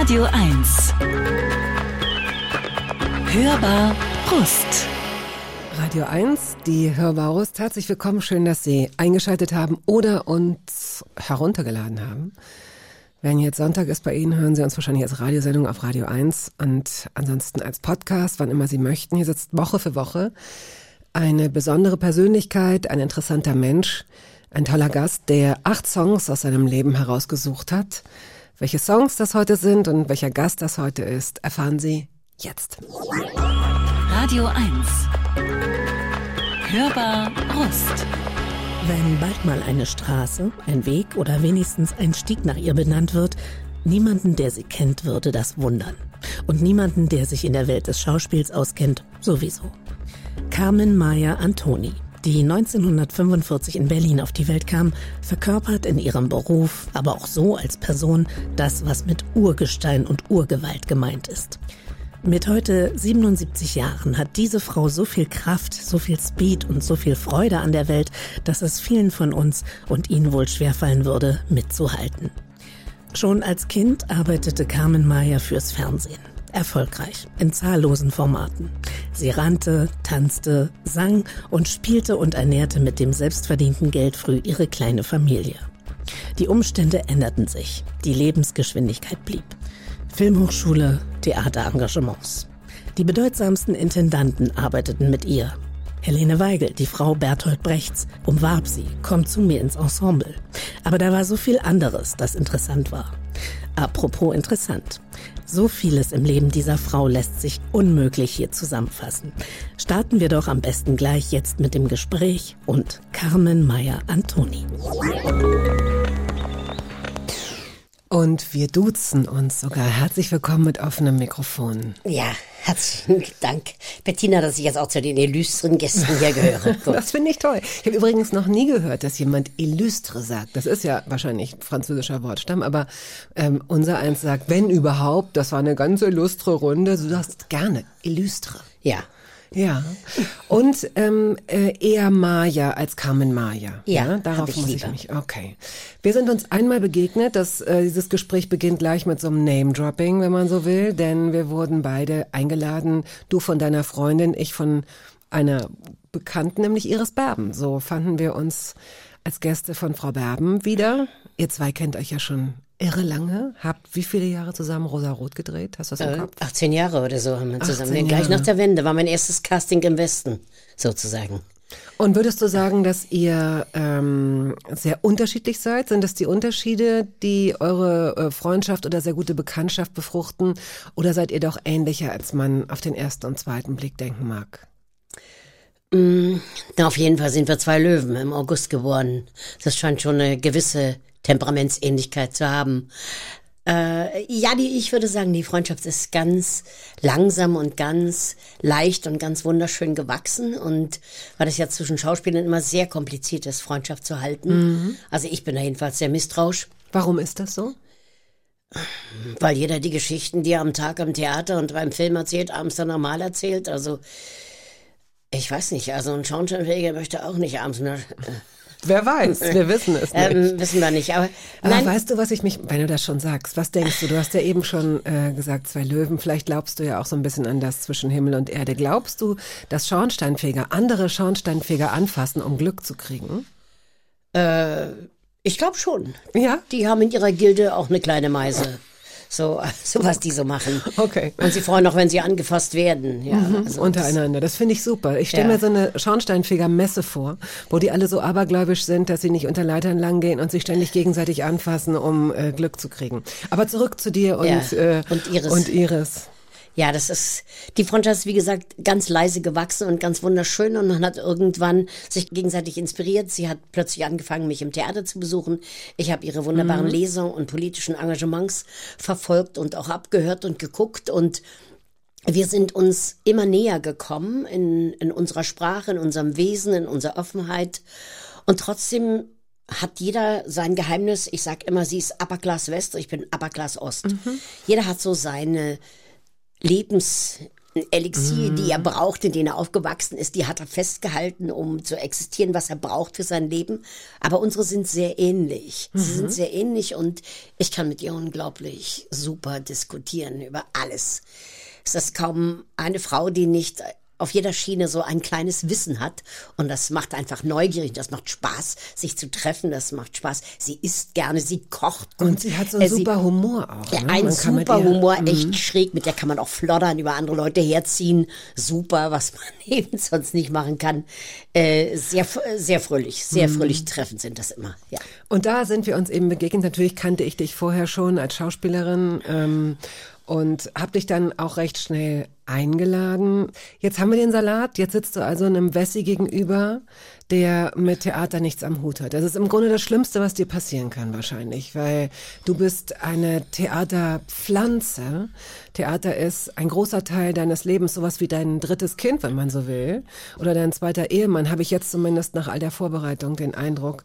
Radio 1. Hörbar Brust. Radio 1, die Hörbarust. Herzlich willkommen. Schön, dass Sie eingeschaltet haben oder uns heruntergeladen haben. Wenn jetzt Sonntag ist bei Ihnen, hören Sie uns wahrscheinlich als Radiosendung auf Radio 1 und ansonsten als Podcast, wann immer Sie möchten. Hier sitzt Woche für Woche eine besondere Persönlichkeit, ein interessanter Mensch, ein toller Gast, der acht Songs aus seinem Leben herausgesucht hat. Welche Songs das heute sind und welcher Gast das heute ist, erfahren Sie jetzt. Radio 1. Hörbar Brust. Wenn bald mal eine Straße, ein Weg oder wenigstens ein Stieg nach ihr benannt wird, niemanden, der sie kennt, würde das wundern. Und niemanden, der sich in der Welt des Schauspiels auskennt, sowieso. Carmen Maya Antoni, die 1945 in Berlin auf die Welt kam, verkörpert in ihrem Beruf, aber auch so als Person, das, was mit Urgestein und Urgewalt gemeint ist. Mit heute 77 Jahren hat diese Frau so viel Kraft, so viel Speed und so viel Freude an der Welt, dass es vielen von uns und Ihnen wohl schwerfallen würde, mitzuhalten. Schon als Kind arbeitete Carmen Mayer fürs Fernsehen. Erfolgreich, in zahllosen Formaten. Sie rannte, tanzte, sang und spielte und ernährte mit dem selbstverdienten Geld früh ihre kleine Familie. Die Umstände änderten sich, die Lebensgeschwindigkeit blieb. Filmhochschule, Theaterengagements. Die bedeutsamsten Intendanten arbeiteten mit ihr. Helene Weigel, die Frau Berthold Brechts, umwarb sie, kommt zu mir ins Ensemble. Aber da war so viel anderes, das interessant war. Apropos interessant. So vieles im Leben dieser Frau lässt sich unmöglich hier zusammenfassen. Starten wir doch am besten gleich jetzt mit dem Gespräch und Carmen Meyer Antoni. Und wir duzen uns sogar. Herzlich willkommen mit offenem Mikrofon. Ja, herzlichen Dank, Bettina, dass ich jetzt auch zu den illustren Gästen hier gehöre. das finde ich toll. Ich habe übrigens noch nie gehört, dass jemand illustre sagt. Das ist ja wahrscheinlich französischer Wortstamm, aber ähm, unser eins sagt, wenn überhaupt, das war eine ganz illustre Runde. Du sagst gerne illustre. Ja, ja. Und ähm, äh, eher Maya als Carmen Maya. Ja, ja darauf ich muss lieber. ich mich. Okay. Wir sind uns einmal begegnet. Das, äh, dieses Gespräch beginnt gleich mit so einem Name-Dropping, wenn man so will, denn wir wurden beide eingeladen. Du von deiner Freundin, ich von einer Bekannten, nämlich Iris Berben. So fanden wir uns als Gäste von Frau Berben wieder. Ihr zwei kennt euch ja schon irre lange. Habt wie viele Jahre zusammen Rosa Rot gedreht? Hast du das im äh, Kopf? 18 Jahre oder so haben wir 18 zusammen. Gleich Jahre. nach der Wende war mein erstes Casting im Westen, sozusagen. Und würdest du sagen, dass ihr ähm, sehr unterschiedlich seid? Sind das die Unterschiede, die eure äh, Freundschaft oder sehr gute Bekanntschaft befruchten? Oder seid ihr doch ähnlicher, als man auf den ersten und zweiten Blick denken mag? Na, auf jeden Fall sind wir zwei Löwen im August geboren. Das scheint schon eine gewisse Temperamentsähnlichkeit zu haben. Äh, ja, die, ich würde sagen, die Freundschaft ist ganz langsam und ganz leicht und ganz wunderschön gewachsen. Und weil es ja zwischen Schauspielern immer sehr kompliziert ist, Freundschaft zu halten. Also ich bin da jedenfalls sehr misstrauisch. Warum ist das so? Weil jeder die Geschichten, die er am Tag am Theater und beim Film erzählt, abends dann normal erzählt. Also, ich weiß nicht, also ein Schauspielfähiger möchte auch nicht abends nur. Wer weiß, wir wissen es nicht. Ähm, wissen wir nicht, aber Aber weißt du, was ich mich, wenn du das schon sagst, was denkst du? Du hast ja eben schon äh, gesagt, zwei Löwen. Vielleicht glaubst du ja auch so ein bisschen an das zwischen Himmel und Erde. Glaubst du, dass Schornsteinfeger andere Schornsteinfeger anfassen, um Glück zu kriegen? ich glaube schon. Ja. Die haben in ihrer Gilde auch eine kleine Meise. So, so was die so machen. Okay. Und sie freuen auch, wenn sie angefasst werden. Ja, also untereinander. Das finde ich super. Ich stelle Ja. mir so eine Schornsteinfeger-Messe vor, wo die alle so abergläubisch sind, dass sie nicht unter Leitern langgehen und sich ständig gegenseitig anfassen, um äh, Glück zu kriegen. Aber zurück zu dir und, Ja. äh, Und Iris. Und Iris. Ja, das ist, die Freundschaft ist, wie gesagt, ganz leise gewachsen und ganz wunderschön und man hat irgendwann sich gegenseitig inspiriert. Sie hat plötzlich angefangen, mich im Theater zu besuchen. Ich habe ihre wunderbaren Lesungen und politischen Engagements verfolgt und auch abgehört und geguckt und wir sind uns immer näher gekommen in, in unserer Sprache, in unserem Wesen, in unserer Offenheit. Und trotzdem hat jeder sein Geheimnis. Ich sag immer, sie ist Upper Class West, ich bin Upper Class Ost. Jeder hat so seine Lebens Elixier, die er braucht, in dem er aufgewachsen ist, die hat er festgehalten, um zu existieren, was er braucht für sein Leben. Aber unsere sind sehr ähnlich. Sie sind sehr ähnlich und ich kann mit ihr unglaublich super diskutieren über alles. Es ist kaum eine Frau, die nicht auf jeder Schiene so ein kleines Wissen hat und das macht einfach neugierig, das macht Spaß, sich zu treffen, das macht Spaß. Sie isst gerne, sie kocht gut. Und sie hat so einen Äh, sie- super Humor auch. ja, ne? ein super ihr- Mhm. Humor, echt schräg, mit der kann man auch floddern, über andere Leute herziehen. Super, was man eben sonst nicht machen kann. Äh, sehr, sehr fröhlich, sehr Mhm. fröhlich treffend sind das immer, ja. Und da sind wir uns eben begegnet. Natürlich kannte ich dich vorher schon als Schauspielerin ähm, und habe dich dann auch recht schnell eingeladen. Jetzt haben wir den Salat. Jetzt sitzt du also einem Wessi gegenüber, der mit Theater nichts am Hut hat. Das ist im Grunde das Schlimmste, was dir passieren kann wahrscheinlich, weil du bist eine Theaterpflanze. Theater ist ein großer Teil deines Lebens, sowas wie dein drittes Kind, wenn man so will, oder dein zweiter Ehemann, habe ich jetzt zumindest nach all der Vorbereitung den Eindruck.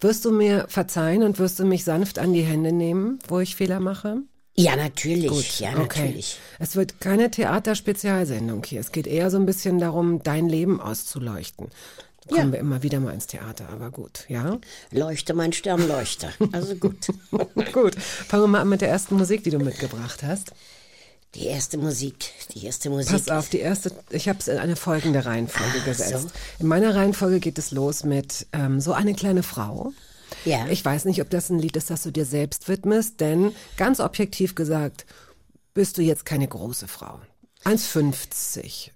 Wirst du mir verzeihen und wirst du mich sanft an die Hände nehmen, wo ich Fehler mache? Ja, natürlich, ja, natürlich. Es wird keine Theaterspezialsendung hier. Es geht eher so ein bisschen darum, dein Leben auszuleuchten. Da kommen wir immer wieder mal ins Theater, aber gut, ja? Leuchte, mein Stern, leuchte. Also gut. gut. Fangen wir mal an mit der ersten Musik, die du mitgebracht hast. Die erste Musik, die erste Musik. Pass auf, die erste, ich habe es in eine folgende Reihenfolge Ach gesetzt. so. In meiner Reihenfolge geht es los mit ähm, so eine kleine Frau. Ja. Ich weiß nicht, ob das ein Lied ist, das du dir selbst widmest, denn ganz objektiv gesagt, bist du jetzt keine große Frau. 1,50.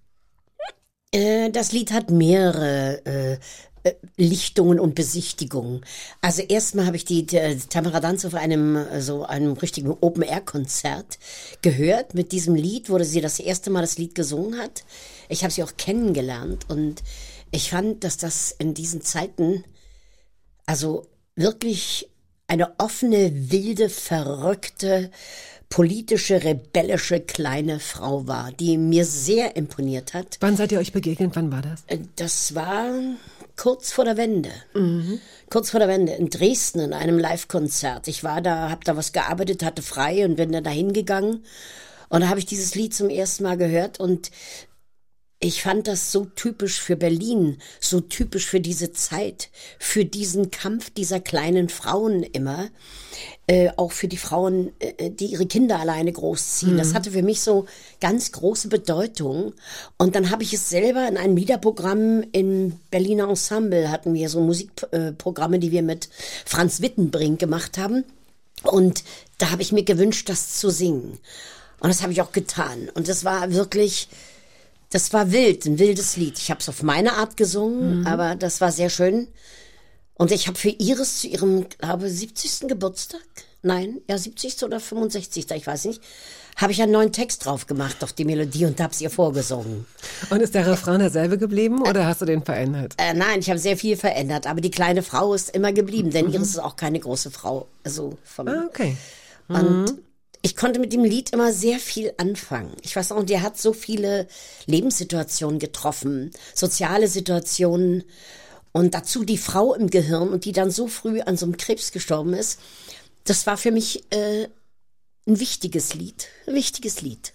Äh, das Lied hat mehrere äh, äh, Lichtungen und Besichtigungen. Also erstmal habe ich die äh, Tamara Danz auf einem so einem richtigen Open-Air-Konzert gehört. Mit diesem Lied, wo sie das erste Mal das Lied gesungen hat. Ich habe sie auch kennengelernt und ich fand, dass das in diesen Zeiten also wirklich eine offene, wilde, verrückte, politische, rebellische kleine Frau war, die mir sehr imponiert hat. Wann seid ihr euch begegnet? Wann war das? Äh, Das war kurz vor der Wende. Kurz vor der Wende in Dresden in einem Live-Konzert. Ich war da, habe da was gearbeitet, hatte frei und bin dann dahin gegangen. Und da habe ich dieses Lied zum ersten Mal gehört und ich fand das so typisch für Berlin, so typisch für diese Zeit, für diesen Kampf dieser kleinen Frauen immer, äh, auch für die Frauen, äh, die ihre Kinder alleine großziehen. Das hatte für mich so ganz große Bedeutung. Und dann habe ich es selber in einem Liederprogramm im Berliner Ensemble hatten wir so Musikprogramme, die wir mit Franz Wittenbrink gemacht haben. Und da habe ich mir gewünscht, das zu singen. Und das habe ich auch getan. Und das war wirklich, das war wild, ein wildes Lied. Ich habe es auf meine Art gesungen, aber das war sehr schön. Und ich habe für Iris zu ihrem, glaube 70. Geburtstag, nein, ja 70. oder 65. ich weiß nicht, habe ich einen neuen Text drauf gemacht auf die Melodie und habe es ihr vorgesungen. Und ist der Refrain derselbe geblieben oder hast du den verändert? Äh, nein, ich habe sehr viel verändert, aber die kleine Frau ist immer geblieben, denn Iris ist auch keine große Frau. Also vom, Ah, okay. Und ich konnte mit dem Lied immer sehr viel anfangen. Ich weiß auch, der hat so viele Lebenssituationen getroffen, soziale Situationen und dazu die Frau im Gehirn und die dann so früh an so einem Krebs gestorben ist. Das war für mich äh, ein wichtiges Lied, ein wichtiges Lied.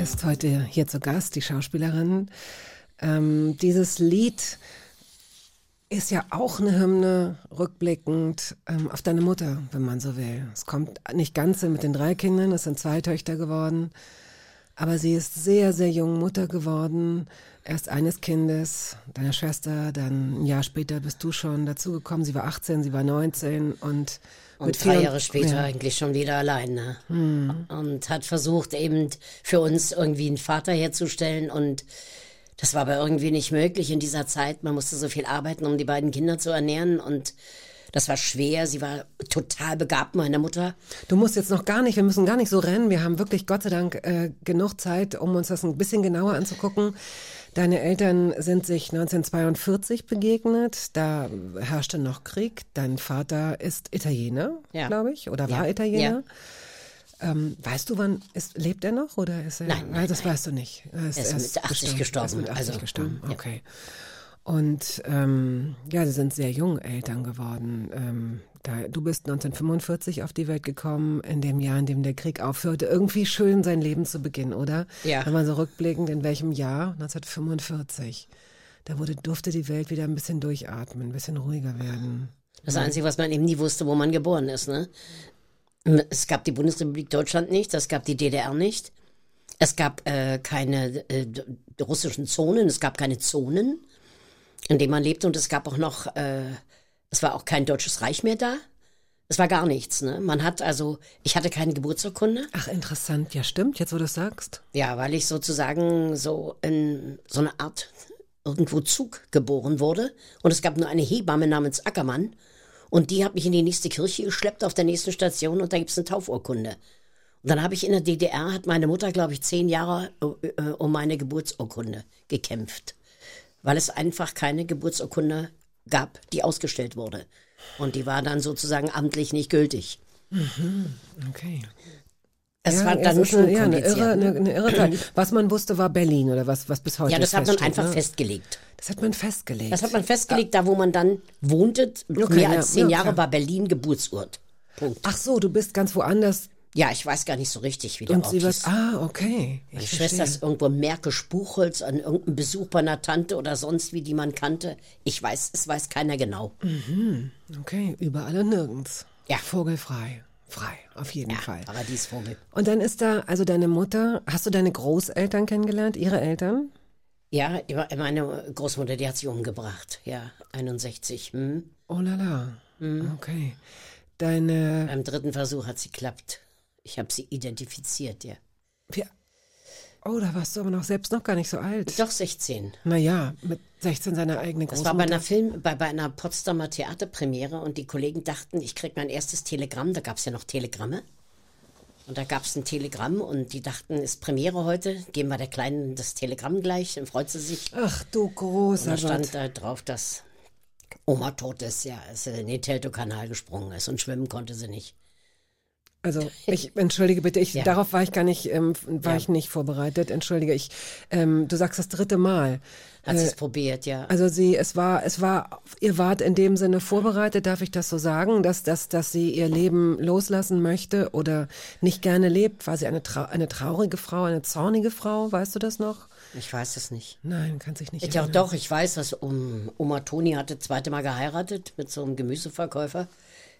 Ist heute hier zu Gast, die Schauspielerin. Ähm, dieses Lied ist ja auch eine Hymne, rückblickend ähm, auf deine Mutter, wenn man so will. Es kommt nicht ganz mit den drei Kindern, es sind zwei Töchter geworden. Aber sie ist sehr, sehr jung Mutter geworden. Erst eines Kindes, deiner Schwester, dann ein Jahr später bist du schon dazugekommen. Sie war 18, sie war 19 und Und drei vier- Jahre später Ja. eigentlich schon wieder allein. Ne? Hm. Und hat versucht, eben für uns irgendwie einen Vater herzustellen. Und das war aber irgendwie nicht möglich in dieser Zeit. Man musste so viel arbeiten, um die beiden Kinder zu ernähren. Und das war schwer. Sie war total begabt, meine Mutter. Du musst jetzt noch gar nicht, wir müssen gar nicht so rennen. Wir haben wirklich Gott sei Dank äh, genug Zeit, um uns das ein bisschen genauer anzugucken. Deine Eltern sind sich 1942 begegnet. Da herrschte noch Krieg. Dein Vater ist Italiener, Ja. glaube ich, oder war Ja. Italiener. Ähm, weißt du, wann ist, lebt er noch oder ist er? Nein, nein, das weißt du nicht. Er ist, ist erst mit 80 gestorben, Er ist mit 80 also, gestorben. ja. Okay. Und ähm, ja, sie sind sehr jung Eltern geworden. Ähm, da, du bist 1945 auf die Welt gekommen, in dem Jahr, in dem der Krieg aufhörte. Irgendwie schön, sein Leben zu beginnen, oder? Ja. Wenn man so rückblickend, in welchem Jahr? 1945. Da wurde, durfte die Welt wieder ein bisschen durchatmen, ein bisschen ruhiger werden. Das Einzige, was man eben nie wusste, wo man geboren ist. Ne? Es gab die Bundesrepublik Deutschland nicht, es gab die DDR nicht. Es gab äh, keine äh, russischen Zonen, es gab keine Zonen, in denen man lebte. Und es gab auch noch, äh, es war auch kein deutsches Reich mehr da. Es war gar nichts. Ne? Man hat also, ich hatte keine Geburtsurkunde. Ach, interessant. Ja, stimmt, jetzt wo du es sagst. Ja, weil ich sozusagen so in so eine Art irgendwo Zug geboren wurde. Und es gab nur eine Hebamme namens Ackermann. Und die hat mich in die nächste Kirche geschleppt auf der nächsten Station und da gibt's eine Taufurkunde. Und dann habe ich in der DDR, hat meine Mutter, glaube ich, zehn Jahre äh, äh, um meine Geburtsurkunde gekämpft. Weil es einfach keine Geburtsurkunde gab, die ausgestellt wurde. Und die war dann sozusagen amtlich nicht gültig. Okay. Es ja, war dann schon eine, ja, eine irre, ne? eine, eine irre Zeit. Was man wusste, war Berlin oder was, was bis heute ja, das hat man einfach ne? festgelegt. Das hat man festgelegt. Das hat man festgelegt, da wo man dann wohnte. Okay, mehr ja, als zehn ja, Jahre war Berlin Geburtsort. Punkt. Ach so, du bist ganz woanders Ja, ich weiß gar nicht so richtig, wie der und Ort sie hieß. Ah, okay. Meine Ich Schwester verstehe. ist irgendwo Märkisch-Buchholz an irgendeinem Besuch bei einer Tante oder sonst wie, die man kannte. Ich weiß, es weiß keiner genau. Okay, überall und nirgends. Ja. Vogelfrei. Frei, auf jeden Ja, Fall. Paradiesvogel. Und dann ist da, also deine Mutter, hast du deine Großeltern kennengelernt, ihre Eltern? Ja, meine Großmutter, die hat sich umgebracht. Ja, 61. Hm. Oh la la. Mhm. Okay. Deine, Beim dritten Versuch hat sie geklappt. Ich habe sie identifiziert, ja. wie, oh, da warst du aber noch selbst noch gar nicht so alt. Doch 16. Naja, mit 16 seine eigene Das Großmutter. war bei einer Film, bei, bei einer Potsdamer Theaterpremiere und die Kollegen dachten, ich krieg mein erstes Telegramm, da gab's ja noch Telegramme. Und da gab's ein Telegramm und die dachten, ist Premiere heute, geben wir der Kleinen das Telegramm gleich, dann freut sie sich. Ach du Und großer da Gott. stand da drauf, dass Oma tot ist, ja, sie in den Teltow-Kanal gesprungen ist und schwimmen konnte sie nicht. Also ich entschuldige bitte, ich Ja. darauf war ich gar nicht, ähm, war Ja. ich nicht vorbereitet. Entschuldige, ich, ähm, du sagst das dritte Mal. Hat sie es probiert, ja. Also sie, es war, es war, ihr wart in dem Sinne vorbereitet, darf ich das so sagen, dass, dass, dass sie ihr Leben loslassen möchte oder nicht gerne lebt? War sie eine, trau eine traurige Frau, eine zornige Frau? Weißt du das noch? Ich weiß es nicht. Nein, kann sich nicht Ja, erinnern. doch, ich weiß, dass um, Oma Toni hatte zweite Mal geheiratet mit so einem Gemüseverkäufer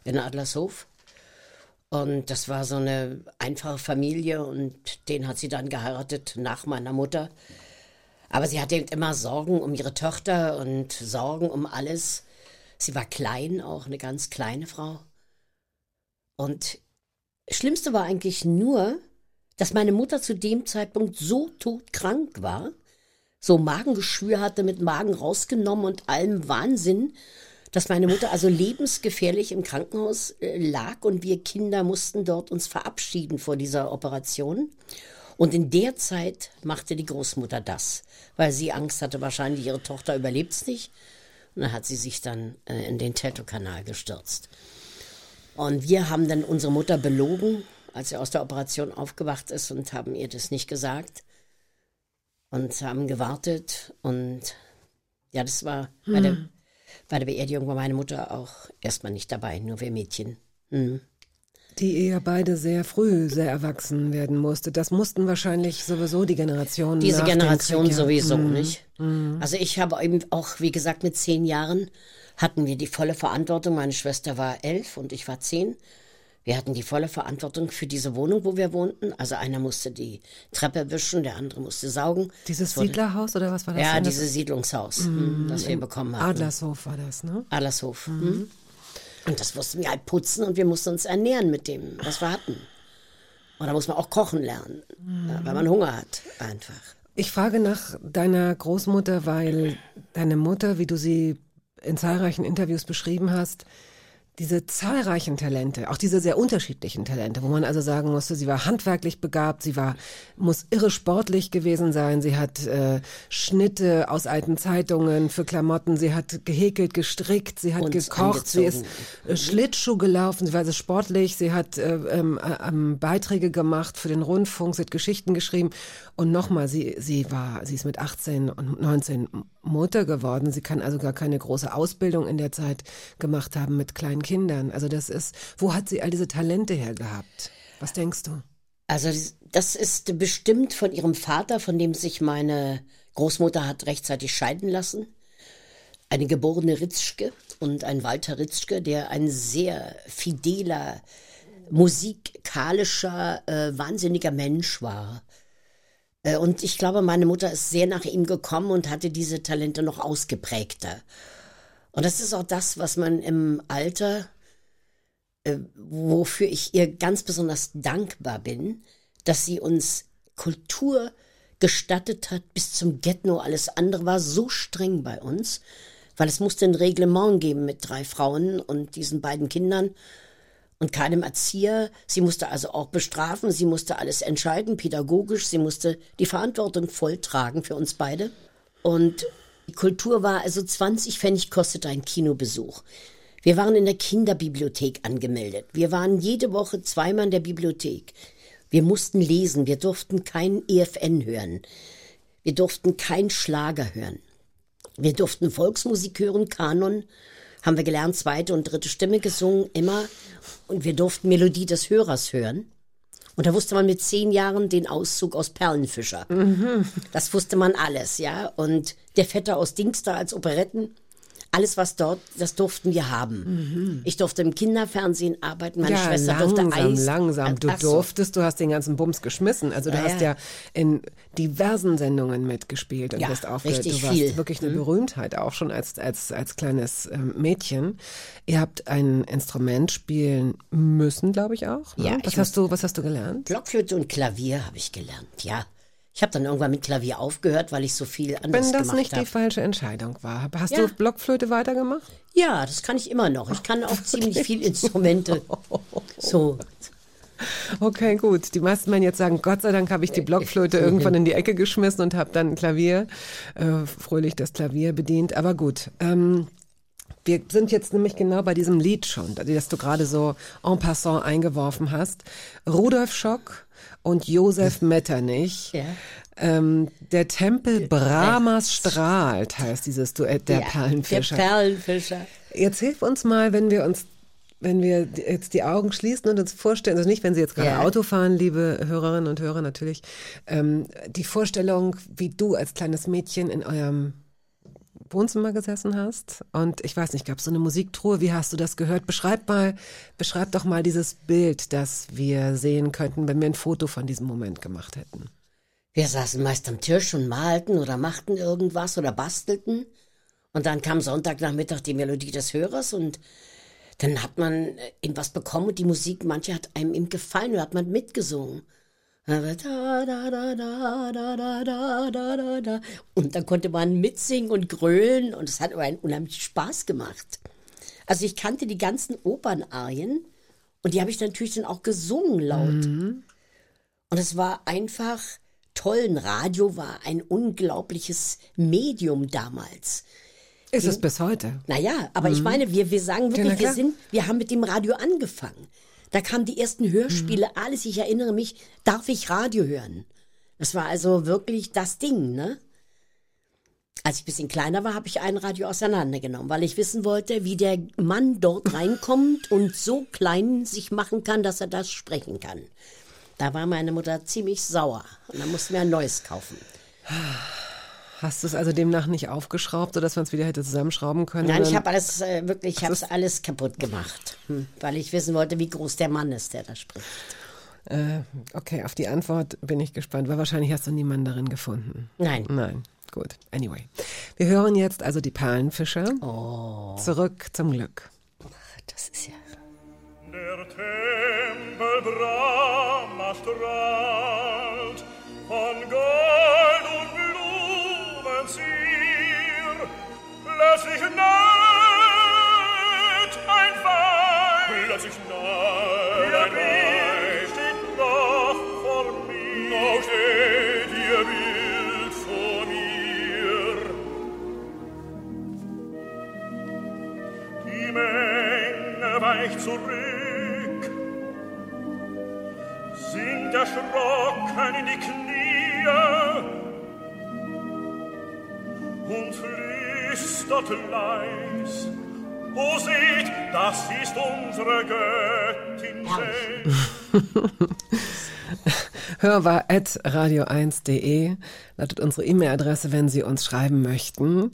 in Adlershof. Und das war so eine einfache Familie und den hat sie dann geheiratet nach meiner Mutter. Aber sie hatte eben immer Sorgen um ihre Tochter und Sorgen um alles. Sie war klein, auch eine ganz kleine Frau. Und Schlimmste war eigentlich nur, dass meine Mutter zu dem Zeitpunkt so todkrank war, so Magengeschwür hatte, mit Magen rausgenommen und allem Wahnsinn, dass meine Mutter also lebensgefährlich im Krankenhaus äh, lag und wir Kinder mussten dort uns verabschieden vor dieser Operation. Und in der Zeit machte die Großmutter das, weil sie Angst hatte, wahrscheinlich ihre Tochter überlebt's nicht. Und dann hat sie sich dann äh, in den Teltow-Kanal gestürzt. Und wir haben dann unsere Mutter belogen, als sie aus der Operation aufgewacht ist und haben ihr das nicht gesagt. Und haben gewartet und ja, das war der, bei der Beerdigung war meine Mutter auch erstmal nicht dabei, nur wir Mädchen. Mhm. Die ihr beide sehr früh sehr erwachsen werden musste. Das mussten wahrscheinlich sowieso die Generationen. Diese Generation Krieg, ja. sowieso, Mhm. nicht? Also ich habe eben auch, wie gesagt, mit zehn Jahren hatten wir die volle Verantwortung. Meine Schwester war elf und ich war zehn. Wir hatten die volle Verantwortung für diese Wohnung, wo wir wohnten. Also einer musste die Treppe wischen, der andere musste saugen. Dieses Es wurde- Siedlerhaus oder was war das? Ja, dieses Siedlungshaus, hm, das wir bekommen haben. Adlershof war das, ne? Adlershof. hm. Und das mussten wir halt putzen und wir mussten uns ernähren mit dem, was wir hatten. Und da muss man auch kochen lernen, ja, weil man Hunger hat, einfach. Ich frage nach deiner Großmutter, weil deine Mutter, wie du sie in zahlreichen Interviews beschrieben hast, diese zahlreichen Talente, auch diese sehr unterschiedlichen Talente, wo man also sagen musste, sie war handwerklich begabt, sie war, muss irre sportlich gewesen sein, sie hat äh, Schnitte aus alten Zeitungen für Klamotten, sie hat gehäkelt, gestrickt, sie hat Uns gekocht, sie ist äh, Schlittschuh gelaufen, sie war also sportlich, sie hat äh, ähm, äh, ähm, Beiträge gemacht für den Rundfunk, sie hat Geschichten geschrieben. Und nochmal, sie, sie war, sie ist mit 18 und 19 Mutter geworden, sie kann also gar keine große Ausbildung in der Zeit gemacht haben mit kleinen Kindern. Also das ist, wo hat sie all diese Talente her gehabt? Was denkst du? Also das ist bestimmt von ihrem Vater, von dem sich meine Großmutter hat rechtzeitig scheiden lassen. Eine geborene Ritzschke und ein Walter Ritzschke, der ein sehr fideler, musikalischer, äh, wahnsinniger Mensch war. Äh, und ich glaube, meine Mutter ist sehr nach ihm gekommen und hatte diese Talente noch ausgeprägter. Und das ist auch das, was man im Alter äh, wofür ich ihr ganz besonders dankbar bin, dass sie uns Kultur gestattet hat bis zum Getno. Alles andere war so streng bei uns, weil es musste ein Reglement geben mit drei Frauen und diesen beiden Kindern und keinem Erzieher. Sie musste also auch bestrafen, sie musste alles entscheiden, pädagogisch, sie musste die Verantwortung voll tragen für uns beide. Und die Kultur war also 20 Pfennig kostete ein Kinobesuch. Wir waren in der Kinderbibliothek angemeldet. Wir waren jede Woche zweimal in der Bibliothek. Wir mussten lesen, wir durften kein EFN hören. Wir durften kein Schlager hören. Wir durften Volksmusik hören, Kanon, haben wir gelernt, zweite und dritte Stimme gesungen, immer. Und wir durften Melodie des Hörers hören. Und da wusste man mit zehn Jahren den Auszug aus Perlenfischer. Das wusste man alles, ja. Und der Vetter aus Dingster als Operetten. Alles, was dort, das durften wir haben. Ich durfte im Kinderfernsehen arbeiten, meine ja, Schwester langsam, durfte Eis. langsam. Du Ach so. durftest, du hast den ganzen Bums geschmissen. Also du Ja, hast ja. ja in diversen Sendungen mitgespielt und Ja, bist aufgehört. Du warst viel. Mhm. wirklich eine Berühmtheit, auch schon als, als, als kleines ähm, Mädchen. Ihr habt ein Instrument spielen müssen, glaube ich auch. Ne? Ja, was ich hast du, was hast du gelernt? Blockflöte und Klavier habe ich gelernt, ja. Ich habe dann irgendwann mit Klavier aufgehört, weil ich so viel anderes Wenn das gemacht nicht die habe. falsche Entscheidung war. Hast Ja. du Blockflöte weitergemacht? Ja, das kann ich immer noch. Ich kann auch ziemlich viel Instrumente. So. Okay, gut. Die meisten werden jetzt sagen, Gott sei Dank habe ich die Blockflöte irgendwann in die Ecke geschmissen und habe dann Klavier, äh, fröhlich das Klavier bedient. Aber gut. Ähm, wir sind jetzt nämlich genau bei diesem Lied schon, das du gerade so en passant eingeworfen hast. Rudolf Schock und Josef Metternich. Ja. Ähm, der Tempel Brahmas strahlt, heißt dieses Duett der ja, Perlenfischer. Der Perlenfischer. Jetzt hilf uns mal, wenn wir uns, wenn wir jetzt die Augen schließen und uns vorstellen, also nicht, wenn Sie jetzt gerade Ja. Auto fahren, liebe Hörerinnen und Hörer natürlich, ähm, die Vorstellung, wie du als kleines Mädchen in eurem Wohnzimmer gesessen hast und ich weiß nicht, gab es so eine Musiktruhe, wie hast du das gehört? Beschreib mal, beschreib doch mal dieses Bild, das wir sehen könnten, wenn wir ein Foto von diesem Moment gemacht hätten. Wir saßen meist am Tisch und malten oder machten irgendwas oder bastelten. Und dann kam Sonntagnachmittag die Melodie des Hörers und dann hat man äh, eben was bekommen und die Musik, manche hat einem eben gefallen und hat man mitgesungen. Und dann konnte man mitsingen und grölen und es hat aber einen unheimlichen Spaß gemacht. Also ich kannte die ganzen Opernarien und die habe ich natürlich dann auch gesungen laut. Mhm. Und es war einfach toll. Ein Radio war ein unglaubliches Medium damals. Ist es bis heute? Naja, aber mhm. ich meine, wir, wir sagen wirklich, ja, wir, sind, wir haben mit dem Radio angefangen. Da kamen die ersten Hörspiele, Mhm. alles. Ich erinnere mich, darf ich Radio hören? Das war also wirklich das Ding, ne? Als ich ein bisschen kleiner war, habe ich ein Radio auseinandergenommen, weil ich wissen wollte, wie der Mann dort reinkommt und so klein sich machen kann, dass er das sprechen kann. Da war meine Mutter ziemlich sauer und dann mussten wir ein neues kaufen. Hast du es also demnach nicht aufgeschraubt, sodass man es wieder hätte zusammenschrauben können? Nein, ich habe alles äh, wirklich, ich habe es alles kaputt gemacht, hm, weil ich wissen wollte, wie groß der Mann ist, der da spricht. Äh, okay, auf die Antwort bin ich gespannt, weil wahrscheinlich hast du niemanden darin gefunden. Nein. Nein, gut. Anyway. Wir hören jetzt also die Perlenfischer. Oh. Zurück zum Glück. Das ist ja. Der Tempel Brahma strahlt von Gold Plötzlich naht ein Weib. Plötzlich naht ein Weib. steht noch vor mir. Noch steht ihr Bild vor mir. Die Menge weicht zurück, sinkt erschrocken in die Knie und flüstert leis. O seht, das ist unsere Göttin. Hörbar at radio1.de lautet unsere E-Mail-Adresse, wenn Sie uns schreiben möchten.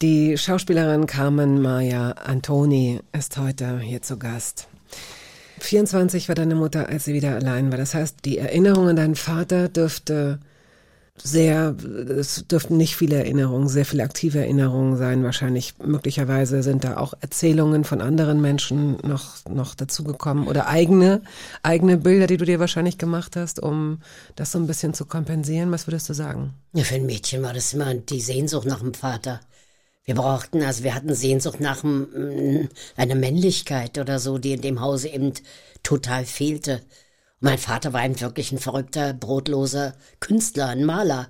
Die Schauspielerin Carmen Maya Antoni ist heute hier zu Gast. 24 war deine Mutter, als sie wieder allein war. Das heißt, die Erinnerung an deinen Vater dürfte sehr, es dürften nicht viele Erinnerungen, sehr viele aktive Erinnerungen sein. Wahrscheinlich, möglicherweise sind da auch Erzählungen von anderen Menschen noch, noch dazugekommen oder eigene, eigene Bilder, die du dir wahrscheinlich gemacht hast, um das so ein bisschen zu kompensieren. Was würdest du sagen? Ja, für ein Mädchen war das immer die Sehnsucht nach dem Vater. Wir brauchten, also wir hatten Sehnsucht nach mm, einer Männlichkeit oder so, die in dem Hause eben total fehlte. Mein Vater war eben wirklich ein verrückter, brotloser Künstler, ein Maler.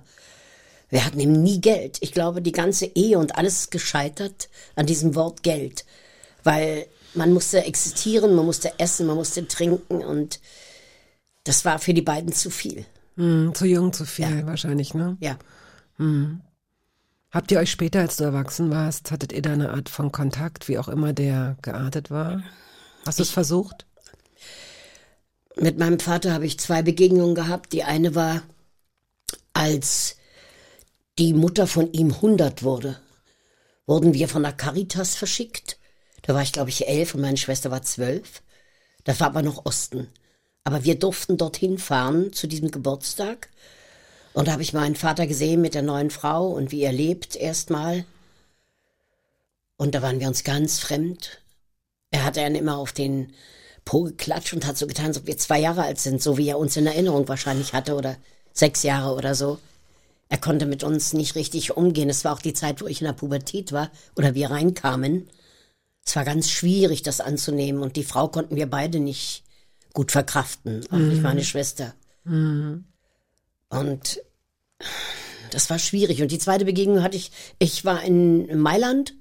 Wir hatten ihm nie Geld. Ich glaube, die ganze Ehe und alles ist gescheitert an diesem Wort Geld. Weil man musste existieren, man musste essen, man musste trinken und das war für die beiden zu viel. Hm, zu jung, zu viel wahrscheinlich, ne? Ja. Habt ihr euch später, als du erwachsen warst, hattet ihr da eine Art von Kontakt, wie auch immer der geartet war? Hast du es versucht? Mit meinem Vater habe ich zwei Begegnungen gehabt. Die eine war, als die Mutter von ihm 100 wurde, wurden wir von der Caritas verschickt. Da war ich, glaube ich, elf und meine Schwester war zwölf. Das war aber noch Osten. Aber wir durften dorthin fahren zu diesem Geburtstag. Und da habe ich meinen Vater gesehen mit der neuen Frau und wie er lebt erstmal. Und da waren wir uns ganz fremd. Er hatte dann immer auf den Po geklatscht und hat so getan, als ob wir zwei Jahre alt sind, so wie er uns in Erinnerung wahrscheinlich hatte oder sechs Jahre oder so. Er konnte mit uns nicht richtig umgehen. Es war auch die Zeit, wo ich in der Pubertät war oder wir reinkamen. Es war ganz schwierig, das anzunehmen und die Frau konnten wir beide nicht gut verkraften, auch nicht meine Schwester. Und das war schwierig. Und die zweite Begegnung hatte ich, ich war in Mailand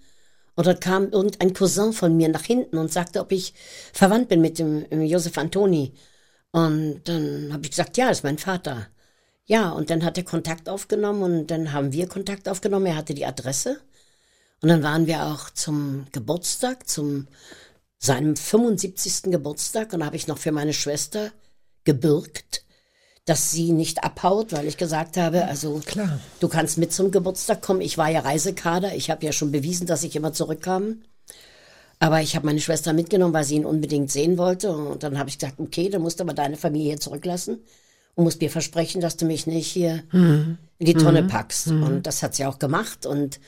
und dort kam irgendein Cousin von mir nach hinten und sagte, ob ich verwandt bin mit dem Josef Antoni. Und dann habe ich gesagt, ja, ist mein Vater. Ja, und dann hat er Kontakt aufgenommen und dann haben wir Kontakt aufgenommen. Er hatte die Adresse. Und dann waren wir auch zum Geburtstag, zum seinem 75. Geburtstag. Und da habe ich noch für meine Schwester gebürgt, dass sie nicht abhaut, weil ich gesagt habe, also Klar. du kannst mit zum Geburtstag kommen. Ich war ja Reisekader. Ich habe ja schon bewiesen, dass ich immer zurückkam. Aber ich habe meine Schwester mitgenommen, weil sie ihn unbedingt sehen wollte. Und dann habe ich gesagt, okay, dann musst du aber deine Familie hier zurücklassen und musst mir versprechen, dass du mich nicht hier in die Tonne packst. Und das hat sie auch gemacht. Und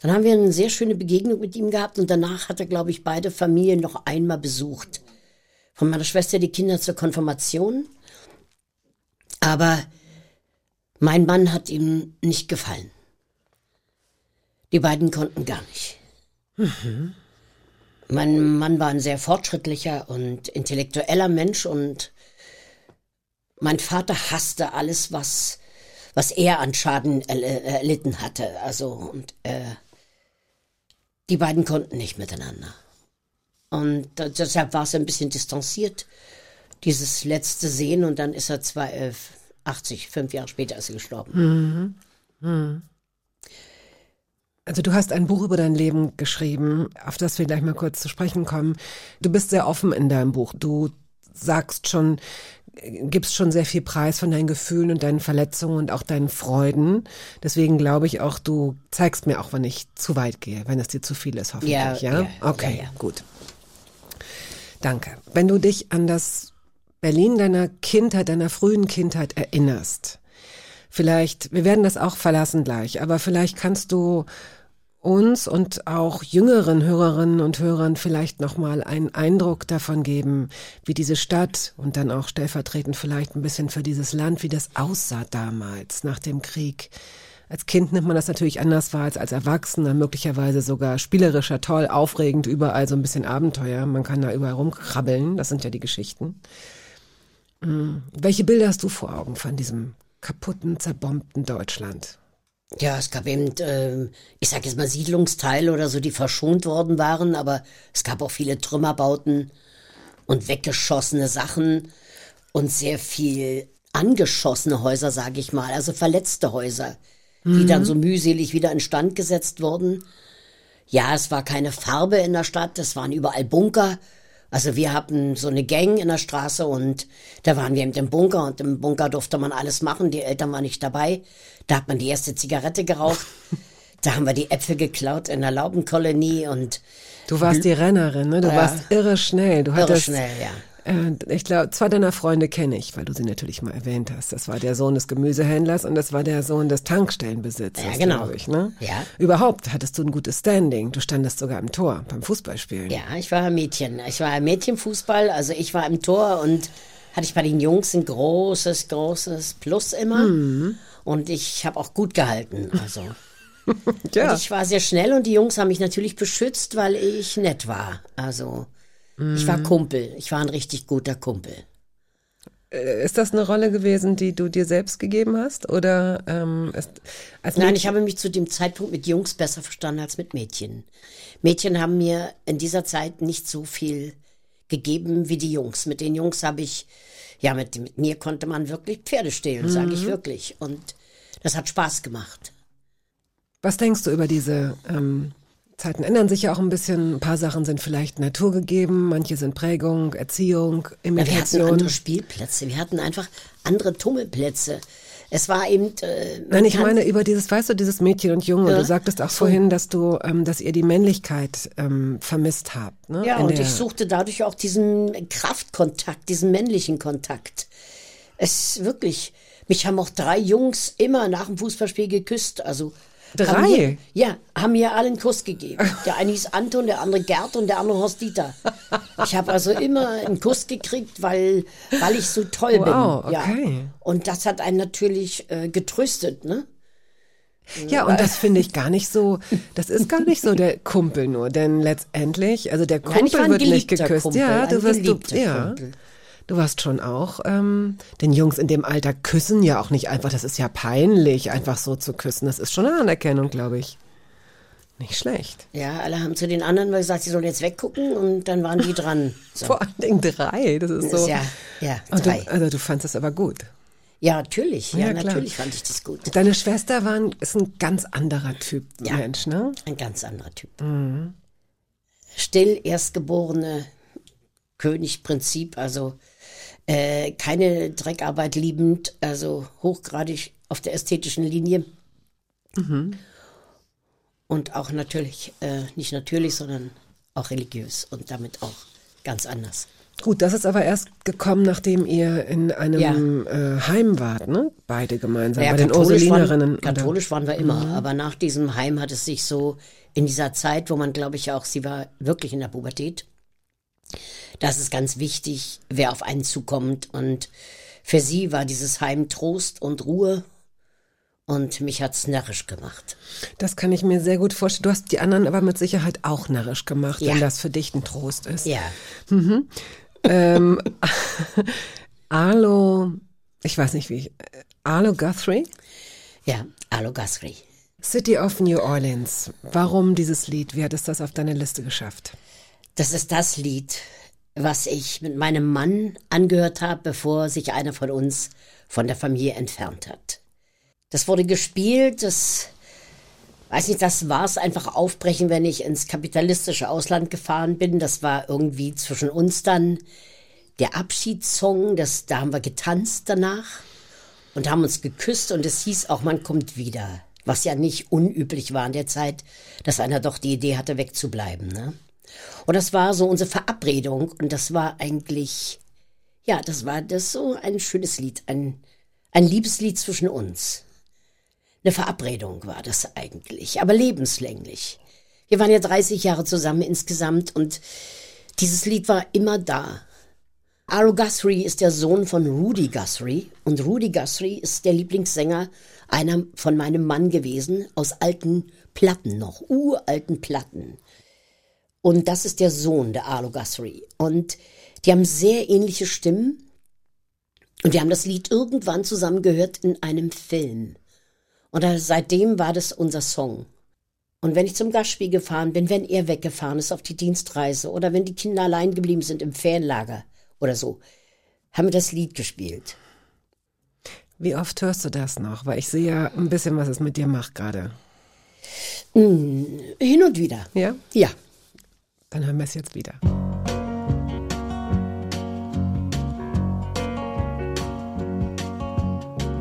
dann haben wir eine sehr schöne Begegnung mit ihm gehabt. Und danach hat er, glaube ich, beide Familien noch einmal besucht. Von meiner Schwester die Kinder zur Konfirmation. Aber mein Mann hat ihm nicht gefallen. Die beiden konnten gar nicht. Mein Mann war ein sehr fortschrittlicher und intellektueller Mensch und mein Vater hasste alles, was, was er an Schaden äh, erlitten hatte. Also, und äh, die beiden konnten nicht miteinander. Und da- deshalb war es ein bisschen distanziert, dieses letzte Sehen. Und dann ist er zwei, äh, 80, fünf Jahre später ist er gestorben. Also du hast ein Buch über dein Leben geschrieben, auf das wir gleich mal kurz zu sprechen kommen. Du bist sehr offen in deinem Buch. Du sagst schon gibst schon sehr viel Preis von deinen Gefühlen und deinen Verletzungen und auch deinen Freuden. Deswegen glaube ich auch, du zeigst mir auch, wenn ich zu weit gehe, wenn es dir zu viel ist, hoffentlich. Ja, Ja, ja, okay, ja. gut. Danke. Wenn du dich an das Berlin deiner Kindheit, deiner frühen Kindheit erinnerst, vielleicht, wir werden das auch verlassen gleich, aber vielleicht kannst du uns und auch jüngeren Hörerinnen und Hörern vielleicht nochmal einen Eindruck davon geben, wie diese Stadt und dann auch stellvertretend vielleicht ein bisschen für dieses Land, wie das aussah damals nach dem Krieg. Als Kind nimmt man das natürlich anders wahr als als Erwachsener, möglicherweise sogar spielerischer, toll, aufregend, überall so ein bisschen Abenteuer. Man kann da überall rumkrabbeln, das sind ja die Geschichten. Hm. Welche Bilder hast du vor Augen von diesem kaputten, zerbombten Deutschland? Ja, es gab eben, ähm, ich sag jetzt mal Siedlungsteile oder so, die verschont worden waren, aber es gab auch viele Trümmerbauten und weggeschossene Sachen und sehr viel angeschossene Häuser, sage ich mal, also verletzte Häuser, die dann so mühselig wieder instand gesetzt wurden. Ja, es war keine Farbe in der Stadt, es waren überall Bunker. Also wir hatten so eine Gang in der Straße und da waren wir eben im Bunker und im Bunker durfte man alles machen. Die Eltern waren nicht dabei. Da hat man die erste Zigarette geraucht. da haben wir die Äpfel geklaut in der Laubenkolonie und Du warst die Rennerin, ne? Du Ja. warst irre schnell. Du irre hattest, schnell, ja. Äh, ich glaube, zwei deiner Freunde kenne ich, weil du sie natürlich mal erwähnt hast. Das war der Sohn des Gemüsehändlers und das war der Sohn des Tankstellenbesitzers, Ja, genau. glaube ich. Ne? Ja. Überhaupt hattest du ein gutes Standing. Du standest sogar im Tor beim Fußballspielen. Ja, ich war Mädchen. Ich war Mädchenfußball, also ich war im Tor und hatte ich bei den Jungs ein großes, großes Plus immer. Mhm. Und ich habe auch gut gehalten. Also. Ja. Und ich war sehr schnell und die Jungs haben mich natürlich beschützt, weil ich nett war. Also ich Mhm. war Kumpel. Ich war ein richtig guter Kumpel. Äh, Ist das eine Rolle gewesen, die du dir selbst gegeben hast? Oder ähm, ist, als Nein, Mädchen- ich habe mich zu dem Zeitpunkt mit Jungs besser verstanden als mit Mädchen. Mädchen haben mir in dieser Zeit nicht so viel gegeben wie die Jungs. Mit den Jungs habe ich, ja, mit, mit mir konnte man wirklich Pferde stehlen, sage Mhm. ich wirklich. Und das hat Spaß gemacht. Was denkst du über diese ähm, Zeiten? Ändern sich ja auch ein bisschen. Ein paar Sachen sind vielleicht naturgegeben, manche sind Prägung, Erziehung, Ja, wir hatten Imitation. andere Spielplätze, wir hatten einfach andere Tummelplätze. Es war eben. Äh, Nein, ich meine über dieses, weißt du, dieses Mädchen und Junge. Ja. Du sagtest auch vorhin, dass du, ähm, dass ihr die Männlichkeit ähm, vermisst habt. Ne? Ja, In und ich suchte dadurch auch diesen Kraftkontakt, diesen männlichen Kontakt. Es wirklich, mich haben auch drei Jungs immer nach dem Fußballspiel geküsst. Also Drei? Mir, ja, haben mir alle einen Kuss gegeben. Der eine hieß Anton, der andere Gerd und der andere Horst Dieter. Ich habe also immer einen Kuss gekriegt, weil, weil ich so toll Wow, bin. Ja. okay. Und das hat einen natürlich äh, getröstet, ne? Ja, und das finde ich gar nicht so, das ist gar nicht so der Kumpel nur, denn letztendlich, also der Nein, Kumpel ich war ein wird nicht geküsst. Kumpel, ja, du wirst, du, ja, Kumpel. Du warst schon auch, ähm, den Jungs in dem Alter küssen ja auch nicht einfach, das ist ja peinlich, einfach so zu küssen. Das ist schon eine Anerkennung, glaube ich. Nicht schlecht. Ja, alle haben zu den anderen gesagt, sie sollen jetzt weggucken und dann waren die dran. So. Vor allen Dingen drei, das ist Das so. ja, ja, drei. du, also du fandst es aber gut. Ja, natürlich. Ja, Ja, natürlich fand ich das gut. Deine Schwester war ein, ist ein ganz anderer Typ Ja. Mensch, ne? Ein ganz anderer Typ. Mhm. Still, erstgeborene Königprinzip, also äh, keine Dreckarbeit liebend, also hochgradig auf der ästhetischen Linie. Mhm. Und auch natürlich, äh, nicht natürlich, sondern auch religiös und damit auch ganz anders. Gut, das ist aber erst gekommen, nachdem ihr in einem äh, Heim wart, ne? Beide gemeinsam, bei den Ursulinerinnen. Waren, katholisch waren wir immer, aber nach diesem Heim hat es sich so in dieser Zeit, wo man, glaube ich, auch, sie war wirklich in der Pubertät, das ist ganz wichtig, wer auf einen zukommt. Und für sie war dieses Heim Trost und Ruhe. Und mich hat's närrisch gemacht. Das kann ich mir sehr gut vorstellen. Du hast die anderen aber mit Sicherheit auch narrisch gemacht, Ja. wenn das für dich ein Trost ist. Ja. Ähm, Arlo, ich weiß nicht wie ich, Arlo Guthrie? Ja, Alo Gasri. City of New Orleans. Warum dieses Lied? Wie hat es das auf deine Liste geschafft? Das ist das Lied, was ich mit meinem Mann angehört habe, bevor sich einer von uns von der Familie entfernt hat. Das wurde gespielt, das weiß nicht, das war es einfach aufbrechen, wenn ich ins kapitalistische Ausland gefahren bin. Das war irgendwie zwischen uns dann der Abschiedssong, das, da haben wir getanzt danach und haben uns geküsst und es hieß auch, man kommt wieder. Was ja nicht unüblich war in der Zeit, dass einer doch die Idee hatte, wegzubleiben. Ne? Und das war so unsere Verabredung und das war eigentlich, ja, das war das so ein schönes Lied, ein, ein Liebeslied zwischen uns. Eine Verabredung war das eigentlich, aber lebenslänglich. Wir waren ja 30 Jahre zusammen insgesamt und dieses Lied war immer da. Aro Guthrie ist der Sohn von Rudy Guthrie und Rudy Guthrie ist der Lieblingssänger einer von meinem Mann gewesen aus alten Platten noch, uralten Platten. Und das ist der Sohn der Arlo Guthrie. Und die haben sehr ähnliche Stimmen. Und wir haben das Lied irgendwann zusammen gehört in einem Film. Und seitdem war das unser Song. Und wenn ich zum Gastspiel gefahren bin, wenn er weggefahren ist auf die Dienstreise oder wenn die Kinder allein geblieben sind im Ferienlager oder so, haben wir das Lied gespielt. Wie oft hörst du das noch? Weil ich sehe ja ein bisschen, was es mit dir macht gerade. Hm, hin und wieder. Ja? Ja. Dann hören wir es jetzt wieder.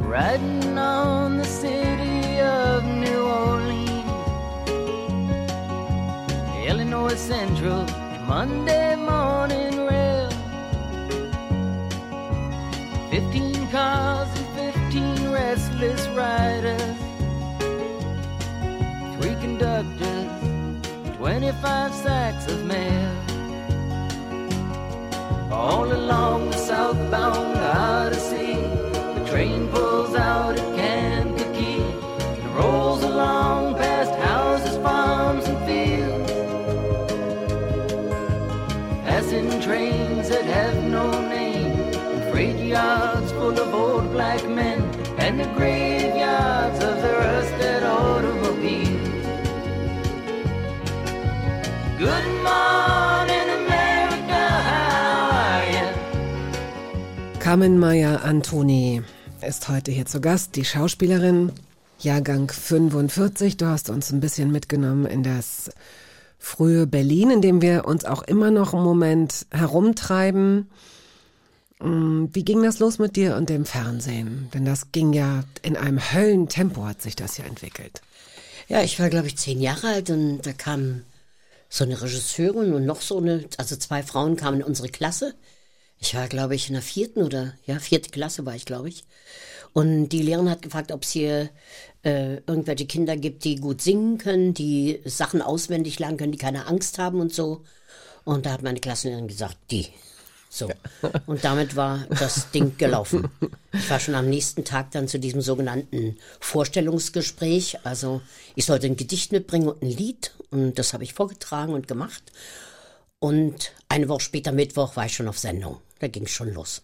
Riding on the city of New Orleans, Illinois Central, Monday morning rail. 15 cars and 15 restless riders, 25 sacks of mail. All along the southbound Odyssey, the train pulls out at Kankakee and rolls along past houses, farms, and fields. Passing trains that have no name, and freight yards full of old black men, and the graveyards Carmen Maya Antoni ist heute hier zu Gast, die Schauspielerin, Jahrgang 45. Du hast uns ein bisschen mitgenommen in das frühe Berlin, in dem wir uns auch immer noch im Moment herumtreiben. Mm, Wie ging das los mit dir und dem Fernsehen? Denn das ging ja in einem Höllentempo hat sich das ja entwickelt. Ja, ich war, glaube ich, zehn Jahre alt und da kam so eine Regisseurin und noch so eine, also zwei Frauen kamen in unsere Klasse. Ich war, glaube ich, in der vierten oder, ja, vierte Klasse war ich, glaube ich. Und die Lehrerin hat gefragt, ob es hier äh, irgendwelche Kinder gibt, die gut singen können, die Sachen auswendig lernen können, die keine Angst haben und so. Und da hat meine Klassenlehrerin gesagt, die. So. Und damit war das Ding gelaufen. Ich war schon am nächsten Tag dann zu diesem sogenannten Vorstellungsgespräch. Also ich sollte ein Gedicht mitbringen und ein Lied. Und das habe ich vorgetragen und gemacht. Und eine Woche später, Mittwoch, war ich schon auf Sendung. Da ging es schon los.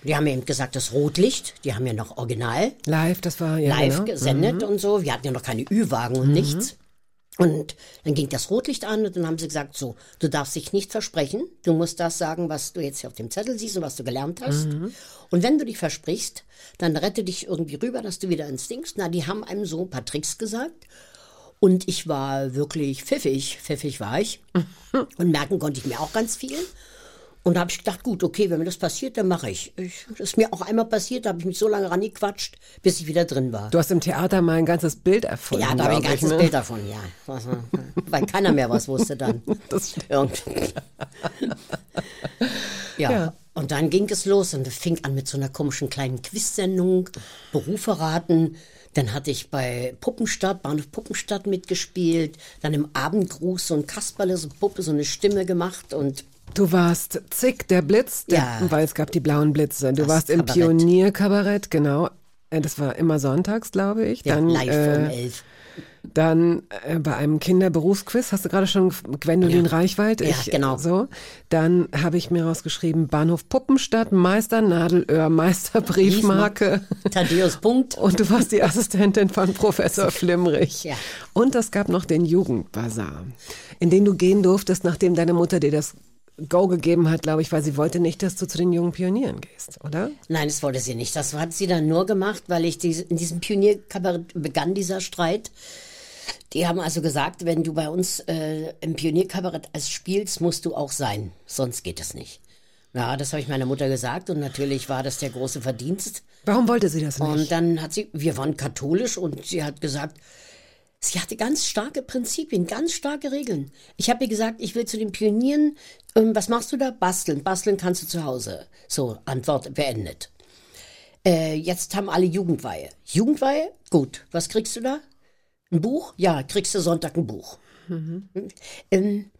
Und die haben mir eben gesagt, das Rotlicht, die haben ja noch original Live, das war ja live genau. gesendet und so. Wir hatten ja noch keine Ü-Wagen und nichts. Und dann ging das Rotlicht an und dann haben sie gesagt, so, du darfst dich nicht versprechen. Du musst das sagen, was du jetzt hier auf dem Zettel siehst und was du gelernt hast. Und wenn du dich versprichst, dann rette dich irgendwie rüber, dass du wieder ins Dings. Na, die haben einem so ein paar Tricks gesagt. Und ich war wirklich pfiffig, pfiffig war ich. Und merken konnte ich mir auch ganz viel. Und da habe ich gedacht, gut, okay, wenn mir das passiert, dann mache ich. ich. Das ist mir auch einmal passiert, da habe ich mich so lange rangequatscht, bis ich wieder drin war. Du hast im Theater mal ein ganzes Bild erfunden. Ja, da habe ich ein ganzes ne? Bild davon, ja. Weil keiner mehr was wusste dann. Das stimmt. Ja. Ja. Und dann ging es los und es fing an mit so einer komischen kleinen Quiz-Sendung, Berufe raten. Dann hatte ich bei Puppenstadt, Bahnhof Puppenstadt mitgespielt. Dann im Abendgruß so ein Kasperle, so eine Puppe, so eine Stimme gemacht und Du warst Zick, der Blitz, der, Ja. weil es gab die blauen Blitze. Du Das warst im Kabarett. Pionierkabarett, genau. Äh, Das war immer sonntags, glaube ich. ja, Dann, live um äh, elf. dann äh, bei einem Kinderberufsquiz, hast du gerade schon Gwendolin Ja. Reichwald? Ja, genau. So. Dann habe ich mir rausgeschrieben, Bahnhof Puppenstadt, Meister Nadelöhr, Meister Briefmarke. Thaddeus Punkt. Und du warst die Assistentin von Professor Flimrich. Ja. Und es gab noch den Jugendbazar, in den du gehen durftest, nachdem deine Mutter dir das Go gegeben hat, glaube ich, weil sie wollte nicht, dass du zu den jungen Pionieren gehst, oder? Nein, das wollte sie nicht. Das hat sie dann nur gemacht, weil ich diese, in diesem Pionierkabarett begann dieser Streit. Die haben also gesagt, wenn du bei uns äh, im Pionierkabarett als spielst, musst du auch sein. Sonst geht es nicht. Ja, das habe ich meiner Mutter gesagt und natürlich war das der große Verdienst. Warum wollte sie das nicht? Und dann hat sie, wir waren katholisch und sie hat gesagt, sie hatte ganz starke Prinzipien, ganz starke Regeln. Ich habe ihr gesagt, ich will zu den Pionieren, ähm, was machst du da? Basteln. Basteln kannst du zu Hause. So, Antwort beendet. Äh, jetzt haben alle Jugendweihe. Jugendweihe? Gut. Was kriegst du da? Ein Buch? Ja, kriegst du Sonntag ein Buch. Ähm,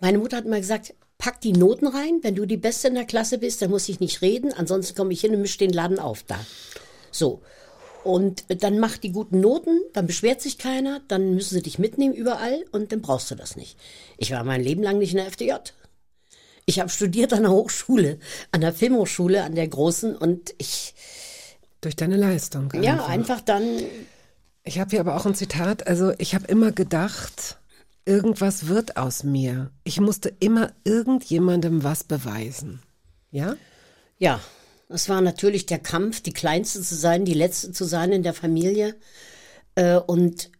meine Mutter hat immer gesagt, pack die Noten rein. Wenn du die Beste in der Klasse bist, dann muss ich nicht reden. Ansonsten komme ich hin und mische den Laden auf da. So. Und dann mach die guten Noten, dann beschwert sich keiner, dann müssen sie dich mitnehmen überall und dann brauchst du das nicht. Ich war mein Leben lang nicht in der FDJ. Ich habe studiert an der Hochschule, an der Filmhochschule, an der großen und ich, Durch deine Leistung. ja, einfach dann, Ich habe hier aber auch ein Zitat. Also ich habe immer gedacht, irgendwas wird aus mir. Ich musste immer irgendjemandem was beweisen. Ja? Ja, es war natürlich der Kampf, die Kleinste zu sein, die Letzte zu sein in der Familie. Äh, und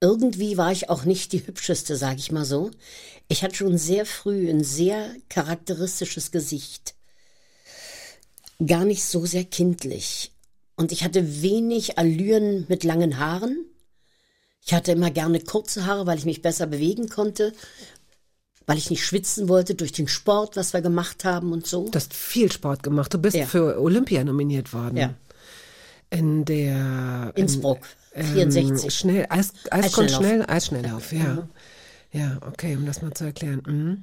irgendwie war ich auch nicht die Hübscheste, sag ich mal so. Ich hatte schon sehr früh ein sehr charakteristisches Gesicht. Gar nicht so sehr kindlich. Und ich hatte wenig Allüren mit langen Haaren. Ich hatte immer gerne kurze Haare, weil ich mich besser bewegen konnte, weil ich nicht schwitzen wollte durch den Sport, was wir gemacht haben und so. Du hast viel Sport gemacht. Du bist Ja. für Olympia nominiert worden. Ja. In der in, Innsbruck, ähm, 64. Schnell, Eis, Eiskunst schnell, Eisschnelllauf, ja. Ja, okay, um das mal zu erklären. Mhm.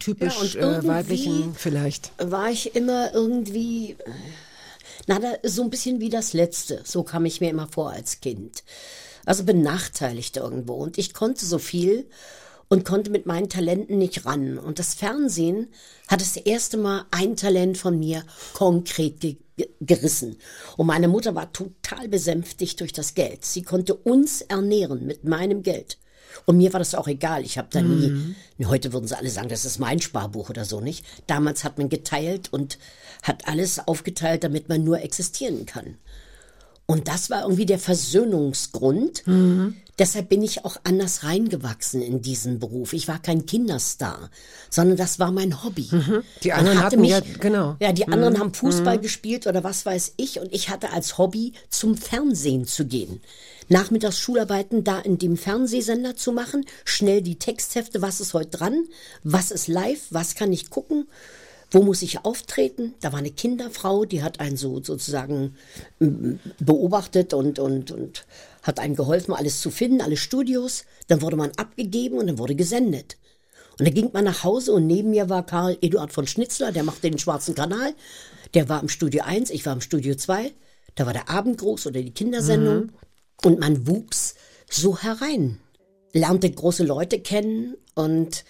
Typisch Ja, und äh, weiblichen vielleicht. war ich immer irgendwie, na, da, so ein bisschen wie das Letzte. So kam ich mir immer vor als Kind. Also benachteiligt irgendwo. Und ich konnte so viel und konnte mit meinen Talenten nicht ran. Und das Fernsehen hat das erste Mal ein Talent von mir konkret ge ge- gerissen. Und meine Mutter war total besänftigt durch das Geld. Sie konnte uns ernähren mit meinem Geld. Und mir war das auch egal. Ich habe da nie, heute würden sie alle sagen, das ist mein Sparbuch oder so, nicht? Damals hat man geteilt und hat alles aufgeteilt, damit man nur existieren kann. Und das war irgendwie der Versöhnungsgrund. Deshalb bin ich auch anders reingewachsen in diesen Beruf. Ich war kein Kinderstar, sondern das war mein Hobby. Die Man anderen hatte hatten mich, ja- genau. Ja, die anderen haben Fußball gespielt oder was weiß ich. Und ich hatte als Hobby, zum Fernsehen zu gehen. Nachmittags Schularbeiten da in dem Fernsehsender zu machen, schnell die Texthefte, was ist heute dran, was ist live, was kann ich gucken. Wo muss ich auftreten? Da war eine Kinderfrau, die hat einen so sozusagen mm, beobachtet und, und, und hat einem geholfen, alles zu finden, alle Studios. Dann wurde man abgegeben und dann wurde gesendet. Und dann ging man nach Hause und neben mir war Karl Eduard von Schnitzler, der machte den Schwarzen Kanal. Der war im Studio 1, ich war im Studio 2. Da war der Abendgruß oder die Kindersendung. Und man wuchs so herein. Lernte große Leute kennen und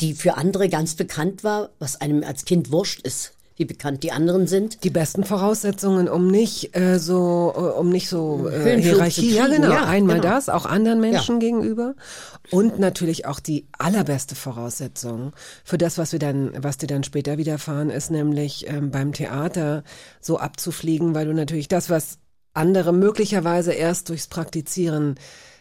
die für andere ganz bekannt war, was einem als Kind wurscht ist, wie bekannt die anderen sind. Die besten Voraussetzungen, um nicht äh, so, äh, um nicht so äh, Hierarchie. Ja, genau. ja, Einmal genau. das, auch anderen Menschen gegenüber. Und natürlich auch die allerbeste Voraussetzung für das, was wir dann, was dir dann später widerfahren ist, nämlich ähm, beim Theater so abzufliegen, weil du natürlich das, was andere möglicherweise erst durchs Praktizieren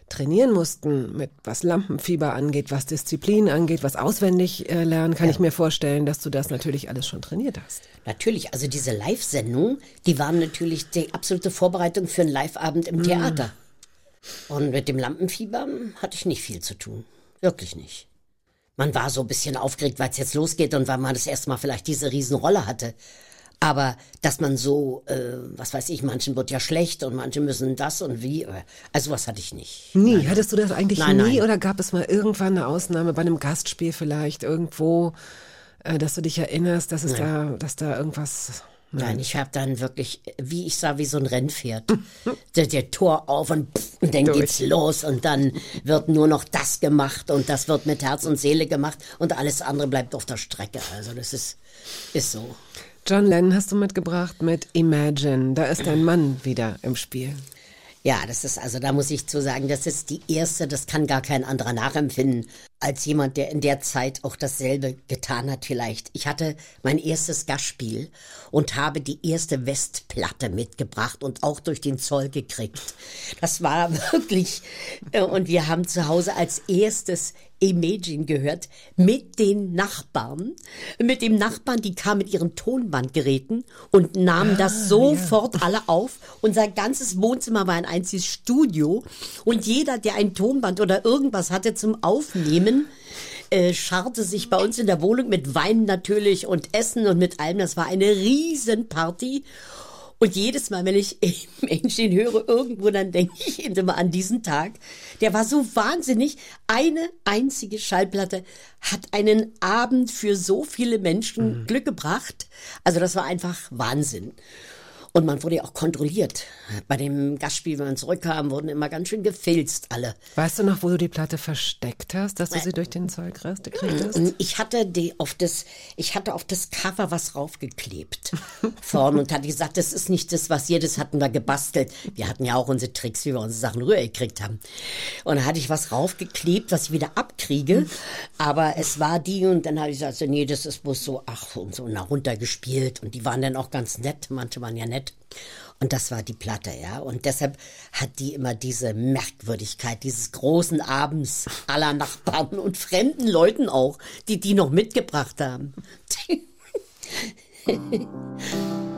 trainieren mussten, mit was Lampenfieber angeht, was Disziplin angeht, was auswendig äh, lernen, kann ich mir vorstellen, dass du das natürlich alles schon trainiert hast. Natürlich, also diese Live-Sendungen, die waren natürlich die absolute Vorbereitung für einen Live-Abend im Theater. Und mit dem Lampenfieber hatte ich nicht viel zu tun. Wirklich nicht. Man war so ein bisschen aufgeregt, weil es jetzt losgeht und weil man das erste Mal vielleicht diese Riesenrolle hatte. Aber dass man so, äh, was weiß ich, manchen wird ja schlecht und manche müssen das und wie. äh, Also was hatte ich nicht. Nie. Hattest du das eigentlich Nein, nie nein. oder gab es mal irgendwann eine Ausnahme bei einem Gastspiel vielleicht irgendwo, äh, dass du dich erinnerst, dass es da, dass da irgendwas. Nein, ich habe dann wirklich, wie ich sah, wie so ein Rennpferd. der, der Tor auf und, pff, und dann Durch. geht's los und dann wird nur noch das gemacht und das wird mit Herz und Seele gemacht und alles andere bleibt auf der Strecke. Also das ist, ist so. John Lennon hast du mitgebracht mit Imagine. Da ist dein Mann wieder im Spiel. Ja, das ist also, da muss ich zu sagen, das ist die erste, das kann gar kein anderer nachempfinden. als jemand, der in der Zeit auch dasselbe getan hat vielleicht. Ich hatte mein erstes Gastspiel und habe die erste Westplatte mitgebracht und auch durch den Zoll gekriegt. Das war wirklich, äh, und wir haben zu Hause als erstes Imagine gehört mit den Nachbarn, mit dem Nachbarn, die kam mit ihren Tonbandgeräten und nahmen das sofort alle auf. Unser ganzes Wohnzimmer war ein einziges Studio und jeder, der ein Tonband oder irgendwas hatte zum Aufnehmen, äh, scharrte sich bei uns in der Wohnung mit Wein natürlich und Essen und mit allem. Das war eine Riesenparty. Und jedes Mal, wenn ich Menschen höre irgendwo, dann denke ich immer an diesen Tag. Der war so wahnsinnig. Eine einzige Schallplatte hat einen Abend für so viele Menschen Glück gebracht. Also das war einfach Wahnsinn. Und man wurde ja auch kontrolliert. Bei dem Gastspiel, wenn man zurückkam, wurden immer ganz schön gefilzt alle. Weißt du noch, wo du die Platte versteckt hast, dass du sie durch den Zoll gekriegt hast? Ich hatte die auf das, ich hatte auf das Cover was raufgeklebt vorne und hatte gesagt, das ist nicht das, was ihr, das hatten wir gebastelt. Wir hatten ja auch unsere Tricks, wie wir unsere Sachen rübergekriegt haben. Und da hatte ich was raufgeklebt, was ich wieder abkriege. Aber es war die und dann habe ich gesagt, nee, das ist bloß so, ach, und so nach runtergespielt. Und die waren dann auch ganz nett, manche waren ja nett. Und das war die Platte, ja. Und deshalb hat die immer diese Merkwürdigkeit dieses großen Abends aller Nachbarn und fremden Leuten auch, die die noch mitgebracht haben.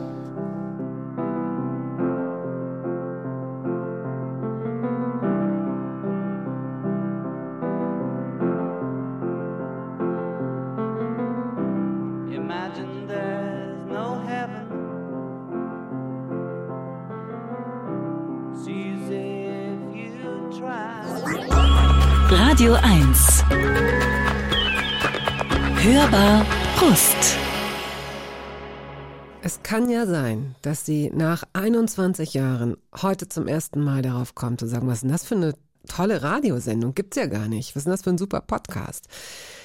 Radio 1. Hörbar Brust. Es kann ja sein, dass sie nach 21 Jahren heute zum ersten Mal darauf kommt und sagen, was ist denn das für eine tolle Radiosendung? Gibt's ja gar nicht. Was ist denn das für ein super Podcast?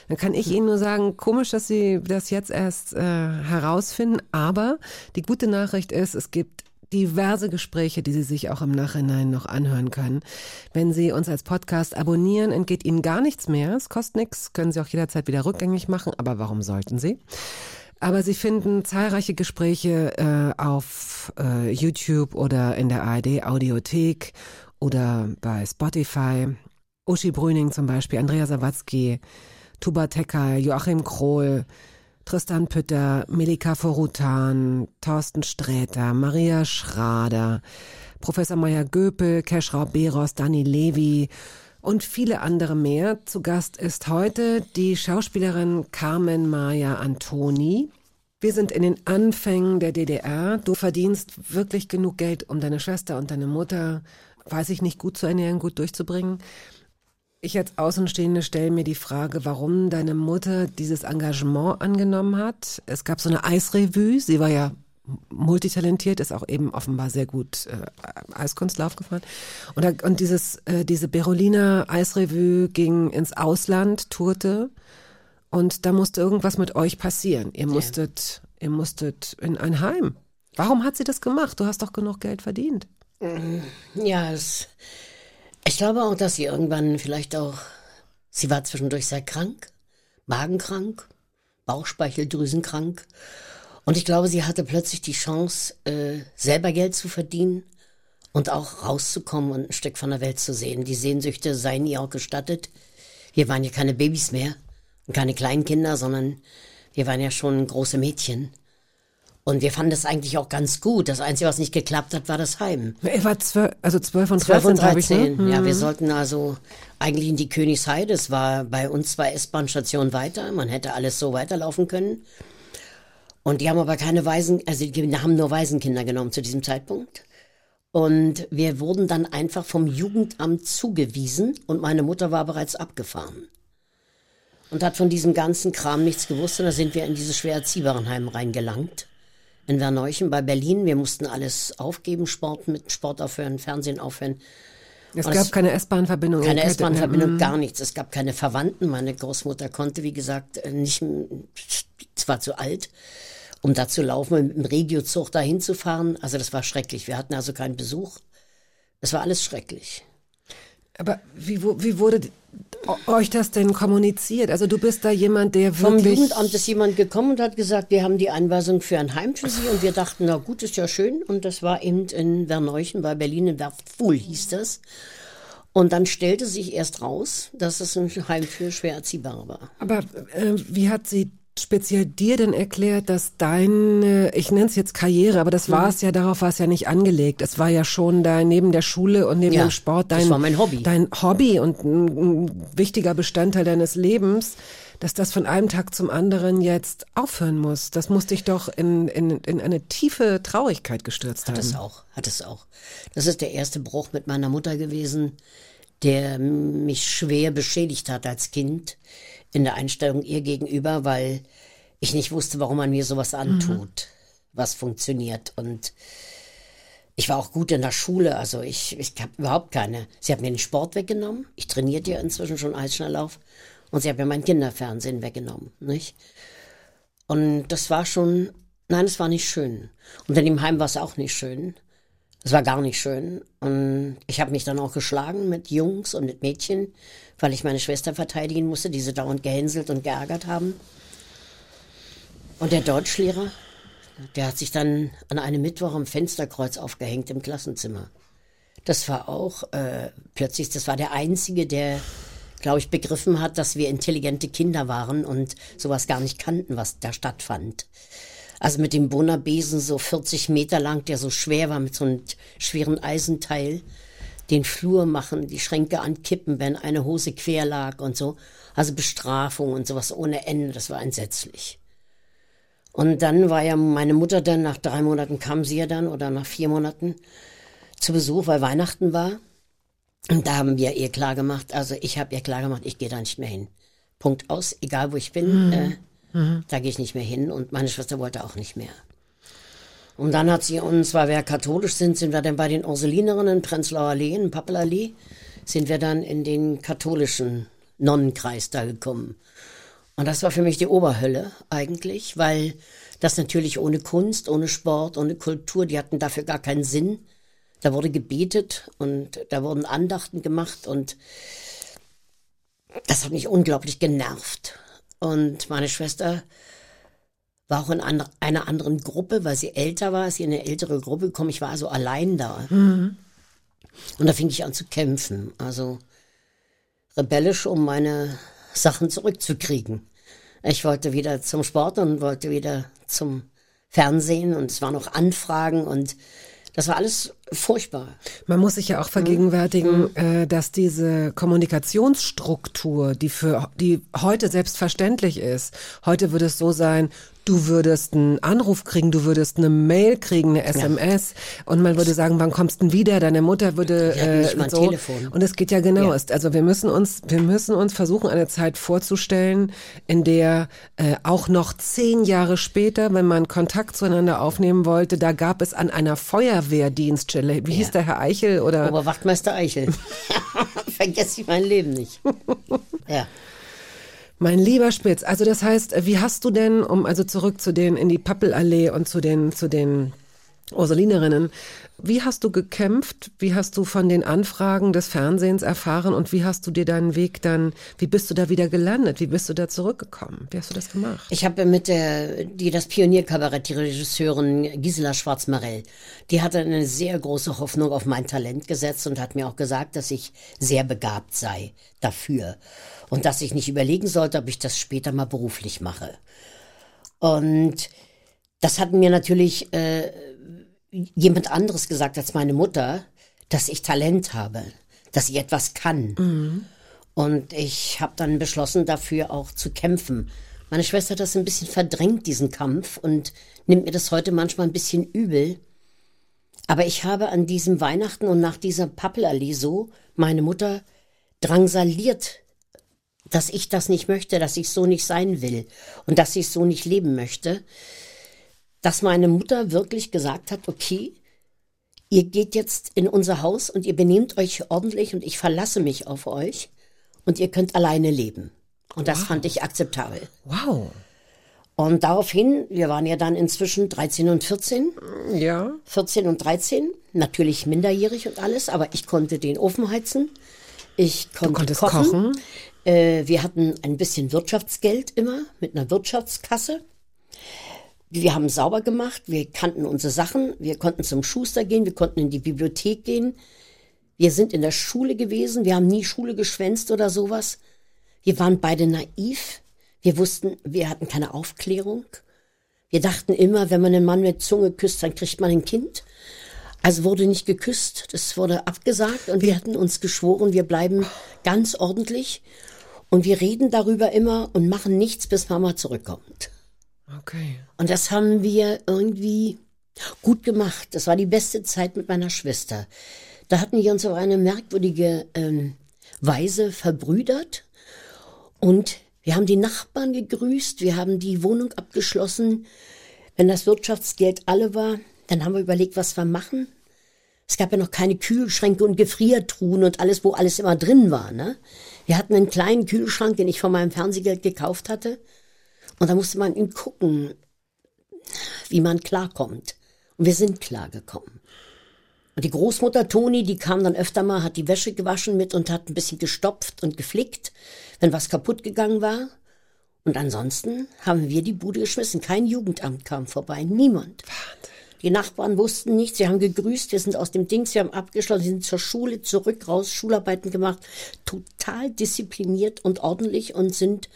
Dann kann ich Ihnen nur sagen, komisch, dass Sie das jetzt erst äh, herausfinden. Aber die gute Nachricht ist, es gibt diverse Gespräche, die Sie sich auch im Nachhinein noch anhören können. Wenn Sie uns als Podcast abonnieren, entgeht Ihnen gar nichts mehr. Es kostet nichts, können Sie auch jederzeit wieder rückgängig machen. Aber warum sollten Sie? Aber Sie finden zahlreiche Gespräche äh, auf äh, YouTube oder in der ARD Audiothek oder bei Spotify. Uschi Brüning zum Beispiel, Andrea Sawatzki, Tuba Tecker, Joachim Krohl, Tristan Pütter, Melika Forutan, Thorsten Sträter, Maria Schrader, Professor Maya Göpel, Keschrau Beros, Dani Levi und viele andere mehr. Zu Gast ist heute die Schauspielerin Carmen Maya Antoni. Wir sind in den Anfängen der DDR. Du verdienst wirklich genug Geld, um deine Schwester und deine Mutter, weiß ich nicht, gut zu ernähren, gut durchzubringen. Ich als Außenstehende stelle mir die Frage, warum deine Mutter dieses Engagement angenommen hat. Es gab so eine Eisrevue. Sie war ja multitalentiert, ist auch eben offenbar sehr gut äh, Eiskunstlauf gefahren. Und, da, und dieses, äh, diese Berolina Eisrevue ging ins Ausland, tourte. Und da musste irgendwas mit euch passieren. Ihr musstet, ihr musstet in ein Heim. Warum hat sie das gemacht? Du hast doch genug Geld verdient. Ja, es, ich glaube auch, dass sie irgendwann vielleicht auch, sie war zwischendurch sehr krank, magenkrank, Bauchspeicheldrüsenkrank. Und ich glaube, sie hatte plötzlich die Chance, äh, selber Geld zu verdienen und auch rauszukommen und ein Stück von der Welt zu sehen. Die Sehnsüchte seien ihr auch gestattet. Wir waren ja keine Babys mehr und keine kleinen Kinder, sondern wir waren ja schon große Mädchen. Und wir fanden das eigentlich auch ganz gut. Das Einzige, was nicht geklappt hat, war das Heim. Er war zwölf, also zwölf und 12 13, und glaube ich. 13. Ne? Ja, wir sollten also eigentlich in die Königsheide. Es war bei uns zwei S-Bahn-Stationen weiter. Man hätte alles so weiterlaufen können. Und die haben aber keine Waisen, also die haben nur Waisenkinder genommen zu diesem Zeitpunkt. Und wir wurden dann einfach vom Jugendamt zugewiesen und meine Mutter war bereits abgefahren. Und hat von diesem ganzen Kram nichts gewusst und da sind wir in dieses schwer erziehbaren Heim reingelangt. In Werneuchen bei Berlin. Wir mussten alles aufgeben, Sport mit Sport aufhören, Fernsehen aufhören. Es Und gab es- keine S-Bahn-Verbindung. in Keine. S-Bahn-Verbindung, Mhm. gar nichts. Es gab keine Verwandten. Meine Großmutter konnte, wie gesagt, äh, nicht, zwar zu alt, um da zu laufen, mit dem Regiozug dahin zu fahren. Also das war schrecklich. Wir hatten also keinen Besuch. Es war alles schrecklich. Aber wie, wie wurde euch das denn kommuniziert? Also du bist da jemand, der Vom wirklich... Jugendamt ist jemand gekommen und hat gesagt, wir haben die Einweisung für ein Heim für Sie. Und wir dachten, na gut, ist ja schön. Und das war eben in Werneuchen bei Berlin, in Werftfuhl hieß das. Und dann stellte sich erst raus, dass es ein Heim für schwer Erziehbare war. Aber äh, wie hat sie speziell dir denn erklärt, dass deine, ich nenne es jetzt Karriere, aber das war es ja, darauf war es ja nicht angelegt. Es war ja schon da neben der Schule und neben Ja, dem Sport das dein, war mein Hobby. dein Hobby und ein, ein wichtiger Bestandteil deines Lebens, dass das von einem Tag zum anderen jetzt aufhören muss. Das muss dich doch in, in, in eine tiefe Traurigkeit gestürzt Hat haben. es auch, hat es auch. Das ist der erste Bruch mit meiner Mutter gewesen, der mich schwer beschädigt hat als Kind in der Einstellung ihr gegenüber, weil ich nicht wusste, warum man mir sowas antut, was funktioniert. Und ich war auch gut in der Schule, also ich, ich habe überhaupt keine. Sie hat mir den Sport weggenommen. Ich trainierte ja inzwischen schon Eisschnelllauf. Und sie hat mir mein Kinderfernsehen weggenommen, nicht? Und das war schon, nein, es war nicht schön. Und in dem Heim war es auch nicht schön. Es war gar nicht schön. Und ich habe mich dann auch geschlagen mit Jungs und mit Mädchen, weil ich meine Schwester verteidigen musste, die sie dauernd gehänselt und geärgert haben. Und der Deutschlehrer, der hat sich dann an einem Mittwoch am Fensterkreuz aufgehängt im Klassenzimmer. Das war auch äh, plötzlich, das war der Einzige, der, glaube ich, begriffen hat, dass wir intelligente Kinder waren und sowas gar nicht kannten, was da stattfand. Also mit dem Bonnerbesen so 40 Meter lang, der so schwer war, mit so einem schweren Eisenteil, den Flur machen, die Schränke ankippen, wenn eine Hose quer lag und so. Also Bestrafung und sowas ohne Ende, das war entsetzlich. Und dann war ja meine Mutter dann, nach drei Monaten kam sie ja dann, oder nach vier Monaten, zu Besuch, weil Weihnachten war. Und da haben wir ihr klar gemacht, also ich habe ihr klar gemacht, ich gehe da nicht mehr hin. Punkt aus, egal wo ich bin, äh, da gehe ich nicht mehr hin. Und meine Schwester wollte auch nicht mehr. Und dann hat sie uns, weil wir katholisch sind, sind wir dann bei den Ursulinerinnen in Prenzlauer Allee, in Pappelallee, sind wir dann in den katholischen Nonnenkreis da gekommen. Und das war für mich die Oberhölle eigentlich, weil das natürlich ohne Kunst, ohne Sport, ohne Kultur, die hatten dafür gar keinen Sinn. Da wurde gebetet und da wurden Andachten gemacht und das hat mich unglaublich genervt. Und meine Schwester war auch in einer, anderen Gruppe, weil sie älter war, ist sie in eine ältere Gruppe gekommen. Ich war also allein da. Und da fing ich an zu kämpfen. Also rebellisch, um meine Sachen zurückzukriegen. Ich wollte wieder zum Sport und wollte wieder zum Fernsehen und es waren noch Anfragen und das war alles furchtbar. Man muss sich ja auch vergegenwärtigen, äh, dass diese Kommunikationsstruktur, die für die heute selbstverständlich ist, heute würde es so sein, du würdest einen Anruf kriegen, du würdest eine Mail kriegen, eine SMS und man würde sagen, wann kommst du denn wieder? Deine Mutter würde Die hatten nicht so Telefon. und es geht ja genau. Ja. Also wir müssen uns, wir müssen uns versuchen, eine Zeit vorzustellen, in der äh, auch noch zehn Jahre später, wenn man Kontakt zueinander aufnehmen wollte, da gab es an einer Feuerwehrdienststelle, wie hieß der Herr Eichel oder Oberwachtmeister Eichel. Vergesse ich mein Leben nicht. Ja. Mein lieber Spitz, also das heißt, wie hast du denn, um also zurück zu den in die Pappelallee und zu den zu den Ursulinerinnen, wie hast du gekämpft? Wie hast du von den Anfragen des Fernsehens erfahren und wie hast du dir deinen Weg dann, wie bist du da wieder gelandet? Wie bist du da zurückgekommen? Wie hast du das gemacht? Ich habe mit der, die das Pionierkabarett, die Regisseurin Gisela Schwarz-Marell, die hatte eine sehr große Hoffnung auf mein Talent gesetzt und hat mir auch gesagt, dass ich sehr begabt sei dafür und dass ich nicht überlegen sollte, ob ich das später mal beruflich mache. Und das hat mir natürlich äh, jemand anderes gesagt als meine Mutter, dass ich Talent habe, dass ich etwas kann. Und ich habe dann beschlossen, dafür auch zu kämpfen. Meine Schwester hat das ein bisschen verdrängt, diesen Kampf, und nimmt mir das heute manchmal ein bisschen übel. Aber ich habe an diesem Weihnachten und nach dieser Pappelallee so meine Mutter drangsaliert, dass ich das nicht möchte, dass ich so nicht sein will und dass ich so nicht leben möchte, dass meine Mutter wirklich gesagt hat, okay, ihr geht jetzt in unser Haus und ihr benehmt euch ordentlich und ich verlasse mich auf euch und ihr könnt alleine leben. Und das fand ich akzeptabel. Wow. Und daraufhin, wir waren ja dann inzwischen 13 und 14, Ja. 14 und 13, natürlich minderjährig und alles, aber ich konnte den Ofen heizen. Ich konnte konntest kochen. kochen? Äh, wir hatten ein bisschen Wirtschaftsgeld immer mit einer Wirtschaftskasse. Wir haben sauber gemacht, wir kannten unsere Sachen, wir konnten zum Schuster gehen, wir konnten in die Bibliothek gehen. Wir sind in der Schule gewesen, wir haben nie Schule geschwänzt oder sowas. Wir waren beide naiv. Wir wussten, wir hatten keine Aufklärung. Wir dachten immer, wenn man einen Mann mit Zunge küsst, dann kriegt man ein Kind. Also wurde nicht geküsst, das wurde abgesagt und wir hatten uns geschworen, wir bleiben ganz ordentlich und wir reden darüber immer und machen nichts, bis Mama zurückkommt. Okay. Und das haben wir irgendwie gut gemacht. Das war die beste Zeit mit meiner Schwester. Da hatten wir uns auf eine merkwürdige ähm, Weise verbrüdert und wir haben die Nachbarn gegrüßt, wir haben die Wohnung abgeschlossen. Wenn das Wirtschaftsgeld alle war, dann haben wir überlegt, was wir machen. Es gab ja noch keine Kühlschränke und Gefriertruhen und alles, wo alles immer drin war. Ne? Wir hatten einen kleinen Kühlschrank, den ich von meinem Fernsehgeld gekauft hatte. Und da musste man ihm gucken, wie man klarkommt. Und wir sind klargekommen. Und die Großmutter Toni, die kam dann öfter mal, hat die Wäsche gewaschen mit und hat ein bisschen gestopft und geflickt, wenn was kaputt gegangen war. Und ansonsten haben wir die Bude geschmissen. Kein Jugendamt kam vorbei, niemand. Die Nachbarn wussten nichts, sie haben gegrüßt, wir sind aus dem Dings, wir haben abgeschlossen, sie sind zur Schule zurück, raus, Schularbeiten gemacht, total diszipliniert und ordentlich und sind,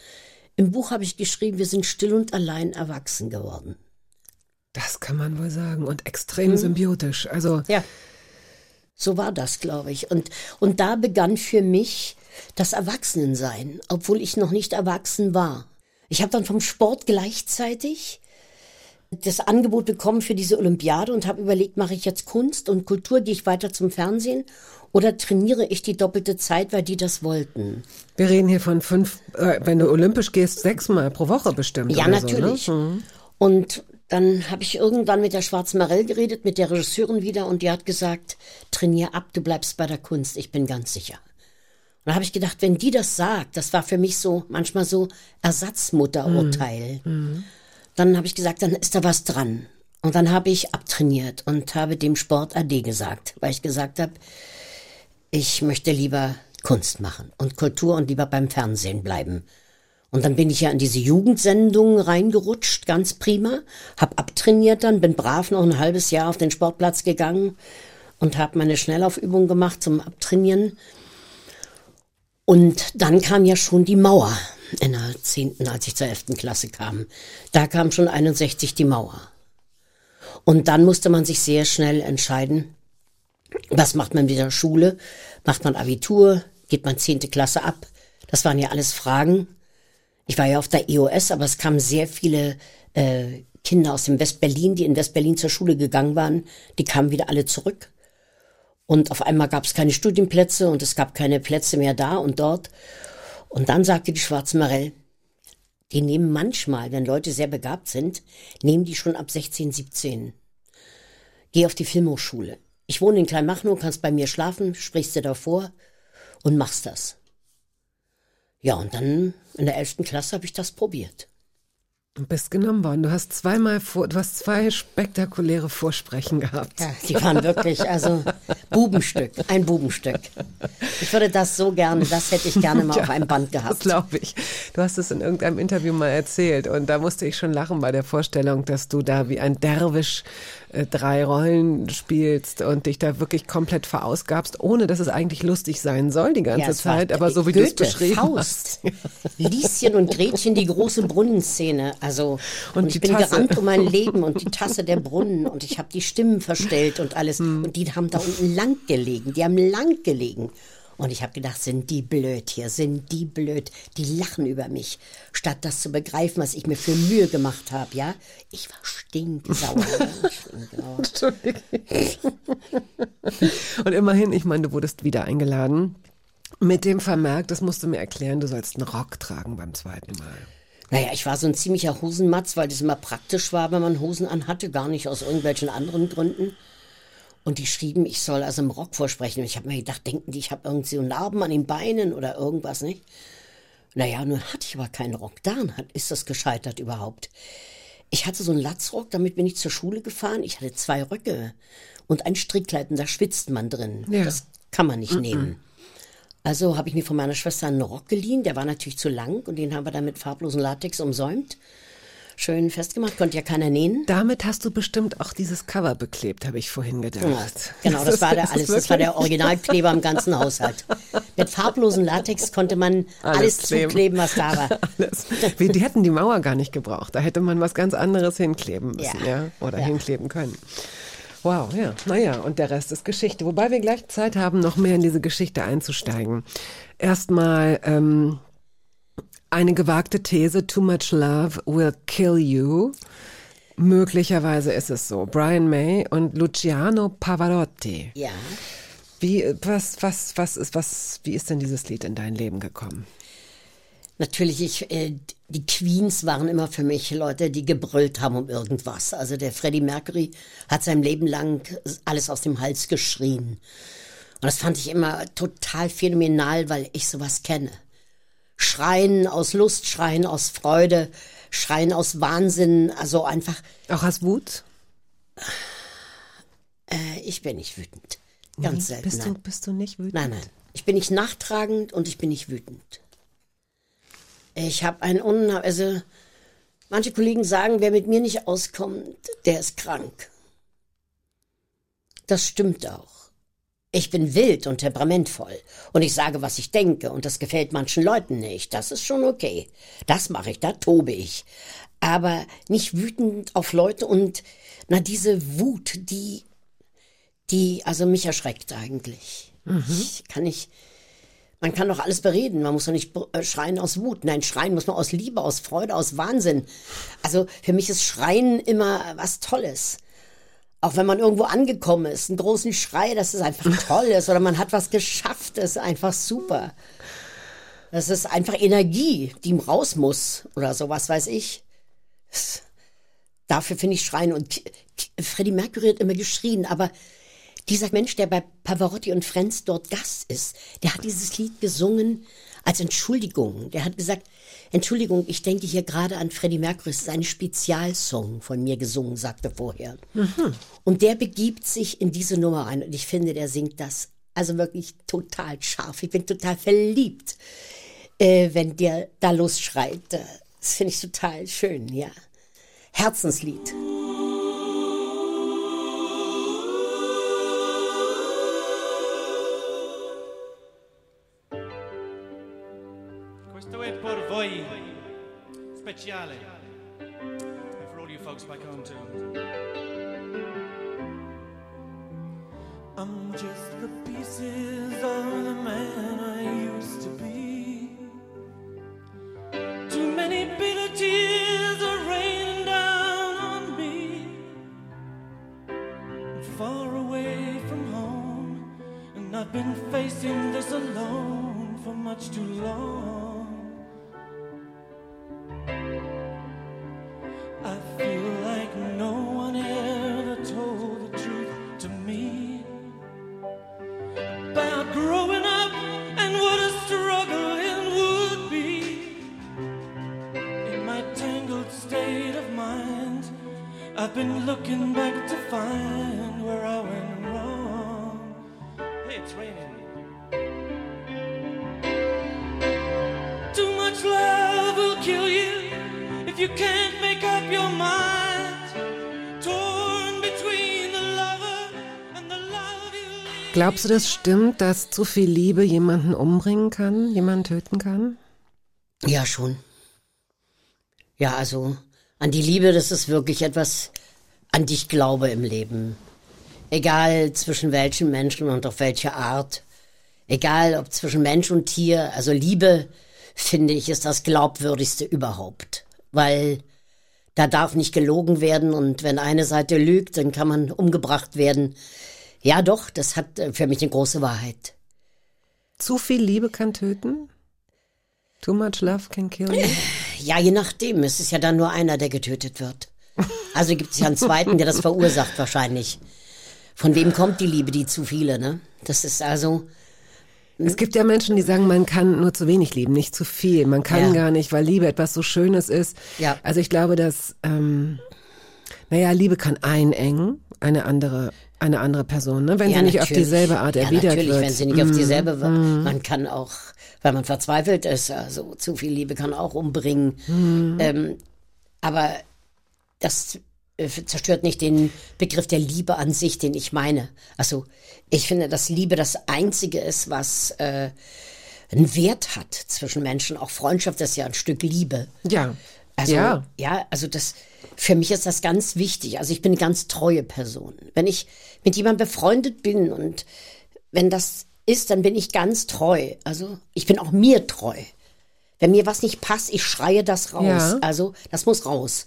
im Buch habe ich geschrieben, wir sind still und allein erwachsen geworden. Das kann man wohl sagen. Und extrem symbiotisch. Also, Ja. So war das, glaube ich. Und, und da begann für mich das Erwachsenensein, obwohl ich noch nicht erwachsen war. Ich habe dann vom Sport gleichzeitig das Angebot bekommen für diese Olympiade und habe überlegt, mache ich jetzt Kunst und Kultur, gehe ich weiter zum Fernsehen oder trainiere ich die doppelte Zeit, weil die das wollten. wir reden hier von fünf, äh, wenn du olympisch gehst, sechsmal pro Woche bestimmt. Ja, natürlich. So, ne? Und dann habe ich irgendwann mit der Schwarzen Marell geredet, mit der Regisseurin wieder, und die hat gesagt, trainier ab, du bleibst bei der Kunst, ich bin ganz sicher. Und da habe ich gedacht, wenn die das sagt, das war für mich so manchmal so Ersatzmutterurteil. Dann habe ich gesagt, dann ist da was dran. Und dann habe ich abtrainiert und habe dem Sport Ade gesagt, weil ich gesagt habe, ich möchte lieber Kunst machen und Kultur und lieber beim Fernsehen bleiben. Und dann bin ich ja in diese Jugendsendungen reingerutscht, ganz prima, hab abtrainiert dann, bin brav noch ein halbes Jahr auf den Sportplatz gegangen und habe meine Schnellaufübung gemacht zum Abtrainieren. Und dann kam ja schon die Mauer in der zehnten, als ich zur elften Klasse kam. Da kam schon 61 die Mauer. Und dann musste man sich sehr schnell entscheiden, was macht man mit der Schule? Macht man Abitur? Geht man zehnte Klasse ab? Das waren ja alles Fragen. Ich war ja auf der EOS, aber es kamen sehr viele äh, Kinder aus dem Westberlin, die in Westberlin zur Schule gegangen waren. Die kamen wieder alle zurück. Und auf einmal gab es keine Studienplätze und es gab keine Plätze mehr da und dort. Und dann sagte die Schwarze Marell, die nehmen manchmal, wenn Leute sehr begabt sind, nehmen die schon ab 16, 17. Geh auf die Filmhochschule. Ich wohne in Kleinmachnow, kannst bei mir schlafen, sprichst dir davor und machst das. Ja, und dann in der elften Klasse habe ich das probiert. Du bist genommen worden. Du hast zweimal vor, du hast zwei spektakuläre Vorsprechen gehabt. Ja, die waren wirklich, also Bubenstück, ein Bubenstück. Ich würde das so gerne, das hätte ich gerne mal auf einem Band Das gehabt. glaube ich. Du hast es in irgendeinem Interview mal erzählt und da musste ich schon lachen bei der Vorstellung, dass du da wie ein Derwisch äh, drei Rollen spielst und dich da wirklich komplett verausgabst, ohne dass es eigentlich lustig sein soll die ganze Ja, Zeit, aber so wie du es beschrieben Faust. hast. Lieschen und Gretchen, die große Brunnenszene. Also, und, Und ich bin Tasse. gerannt um mein Leben und die Tasse der Brunnen und ich habe die Stimmen verstellt und alles. Hm. Und die haben da unten lang gelegen. Die haben lang gelegen. Und ich habe gedacht, sind die blöd hier, sind die blöd. Die lachen über mich, statt das zu begreifen, was ich mir für Mühe gemacht habe, ja. Ich war stinksauer. Stinksauer. Und immerhin, ich meine, du wurdest wieder eingeladen mit dem Vermerk, das musst du mir erklären, du sollst einen Rock tragen beim zweiten Mal. Naja, ich war so ein ziemlicher Hosenmatz, weil das immer praktisch war, wenn man Hosen anhatte, gar nicht aus irgendwelchen anderen Gründen. Und die schrieben, ich soll also im Rock vorsprechen. Und ich habe mir gedacht, denken die, ich habe irgendwie so Narben an den Beinen oder irgendwas, nicht? Naja, nun hatte ich aber keinen Rock. Daran ist das gescheitert überhaupt. Ich hatte so einen Latzrock, damit bin ich zur Schule gefahren. Ich hatte zwei Röcke und ein Strickkleid und da schwitzt man drin. Ja. Das kann man nicht nehmen. Also habe ich mir von meiner Schwester einen Rock geliehen, der war natürlich zu lang und den haben wir dann mit farblosen Latex umsäumt. Schön festgemacht, konnte ja keiner nähen. Damit hast du bestimmt auch dieses Cover beklebt, habe ich vorhin gedacht. Ja, genau, das war der alles, das war der Originalkleber im ganzen Haushalt. Mit farblosen Latex konnte man alles, Alles kleben. zukleben, was da war. Alles. Wir, die hätten die Mauer gar nicht gebraucht. Da hätte man was ganz anderes hinkleben müssen, ja. Ja. Oder Ja. hinkleben können. Wow, ja. Naja, und der Rest ist Geschichte. Wobei wir gleich Zeit haben, noch mehr in diese Geschichte einzusteigen. Erstmal ähm, eine gewagte These, too much love will kill you. Möglicherweise ist es so. Brian May und Luciano Pavarotti. Ja. Wie, was, was, was ist, was, wie ist denn dieses Lied in dein Leben gekommen? Natürlich, ich, äh, die Queens waren immer für mich Leute, die gebrüllt haben um irgendwas. Also der Freddie Mercury hat sein Leben lang alles aus dem Hals geschrien. Und das fand ich immer total phänomenal, weil ich sowas kenne. Schreien aus Lust, Schreien aus Freude, Schreien aus Wahnsinn, also einfach, Auch aus Wut? äh, ich bin nicht wütend. Ganz selten. Bist du, bist du nicht wütend? Nein, nein. Ich bin nicht nachtragend und ich bin nicht wütend. Ich habe ein Unna also manche Kollegen sagen, wer mit mir nicht auskommt, der ist krank. Das stimmt auch. Ich bin wild und temperamentvoll und ich sage, was ich denke und das gefällt manchen Leuten nicht. Das ist schon okay. Das mache ich, da tobe ich. Aber nicht wütend auf Leute und na diese Wut, die die also mich erschreckt eigentlich. Ich kann nicht, man kann doch alles bereden. Man muss doch nicht äh, schreien aus Wut. Nein, schreien muss man aus Liebe, aus Freude, aus Wahnsinn. Also für mich ist Schreien immer was Tolles. Auch wenn man irgendwo angekommen ist, einen großen Schrei, dass es einfach toll ist oder man hat was geschafft, das ist einfach super. Das ist einfach Energie, die raus muss oder so, was weiß ich. Dafür finde ich Schreien und Freddie Mercury hat immer geschrien, aber dieser Mensch, der bei Pavarotti und Friends dort Gast ist, der hat dieses Lied gesungen als Entschuldigung. Der hat gesagt, Entschuldigung, ich denke hier gerade an Freddie Mercury, es ist ein Spezialsong von mir gesungen, sagte vorher. Und der begibt sich in diese Nummer ein und ich finde, der singt das also wirklich total scharf. Ich bin total verliebt, äh, wenn der da losschreit. Das finde ich total schön, ja. Herzenslied. Speciale. And for all you folks back home too. I'm just the pieces of the man I used to be. Too many bitter tears are raining down on me. I'm far away from home, and I've been facing this alone for much too long. Glaubst du, das stimmt, dass zu viel Liebe jemanden umbringen kann, jemanden töten kann? Ja, schon. Ja, also an die Liebe, das ist wirklich etwas, an die ich glaube im Leben. Egal zwischen welchen Menschen und auf welche Art. Egal ob zwischen Mensch und Tier. Also Liebe, finde ich, ist das glaubwürdigste überhaupt. Weil da darf nicht gelogen werden und wenn eine Seite lügt, dann kann man umgebracht werden. Ja, doch, das hat äh, für mich eine große Wahrheit. Zu viel Liebe kann töten? Too much love can kill you? Ja, je nachdem. Es ist ja dann nur einer, der getötet wird. Also gibt es ja einen zweiten, der das verursacht wahrscheinlich. Von wem kommt die Liebe, die zu viele, ne? Das ist also, Es gibt ja Menschen, die sagen, man kann nur zu wenig lieben, nicht zu viel. Man kann Ja. gar nicht, weil Liebe etwas so Schönes ist. Ja. Also ich glaube, dass, ähm, naja, Liebe kann einengen, eine andere eine andere Person, ne? wenn Ja, sie nicht auf natürlich. dieselbe Art ja, erwidert natürlich, wird. Mhm. wenn sie nicht auf dieselbe wird. Man kann auch, weil man verzweifelt ist, also zu viel Liebe kann auch umbringen. Mhm. Ähm, aber das äh, zerstört nicht den Begriff der Liebe an sich, den ich meine. Also ich finde, dass Liebe das Einzige ist, was äh, einen Wert hat zwischen Menschen. Auch Freundschaft ist ja ein Stück Liebe. ja. Also, ja. ja, also das, für mich ist das ganz wichtig. Also ich bin eine ganz treue Person. Wenn ich mit jemandem befreundet bin und wenn das ist, dann bin ich ganz treu. Also ich bin auch mir treu. Wenn mir was nicht passt, ich schreie das raus. Ja. Also das muss raus.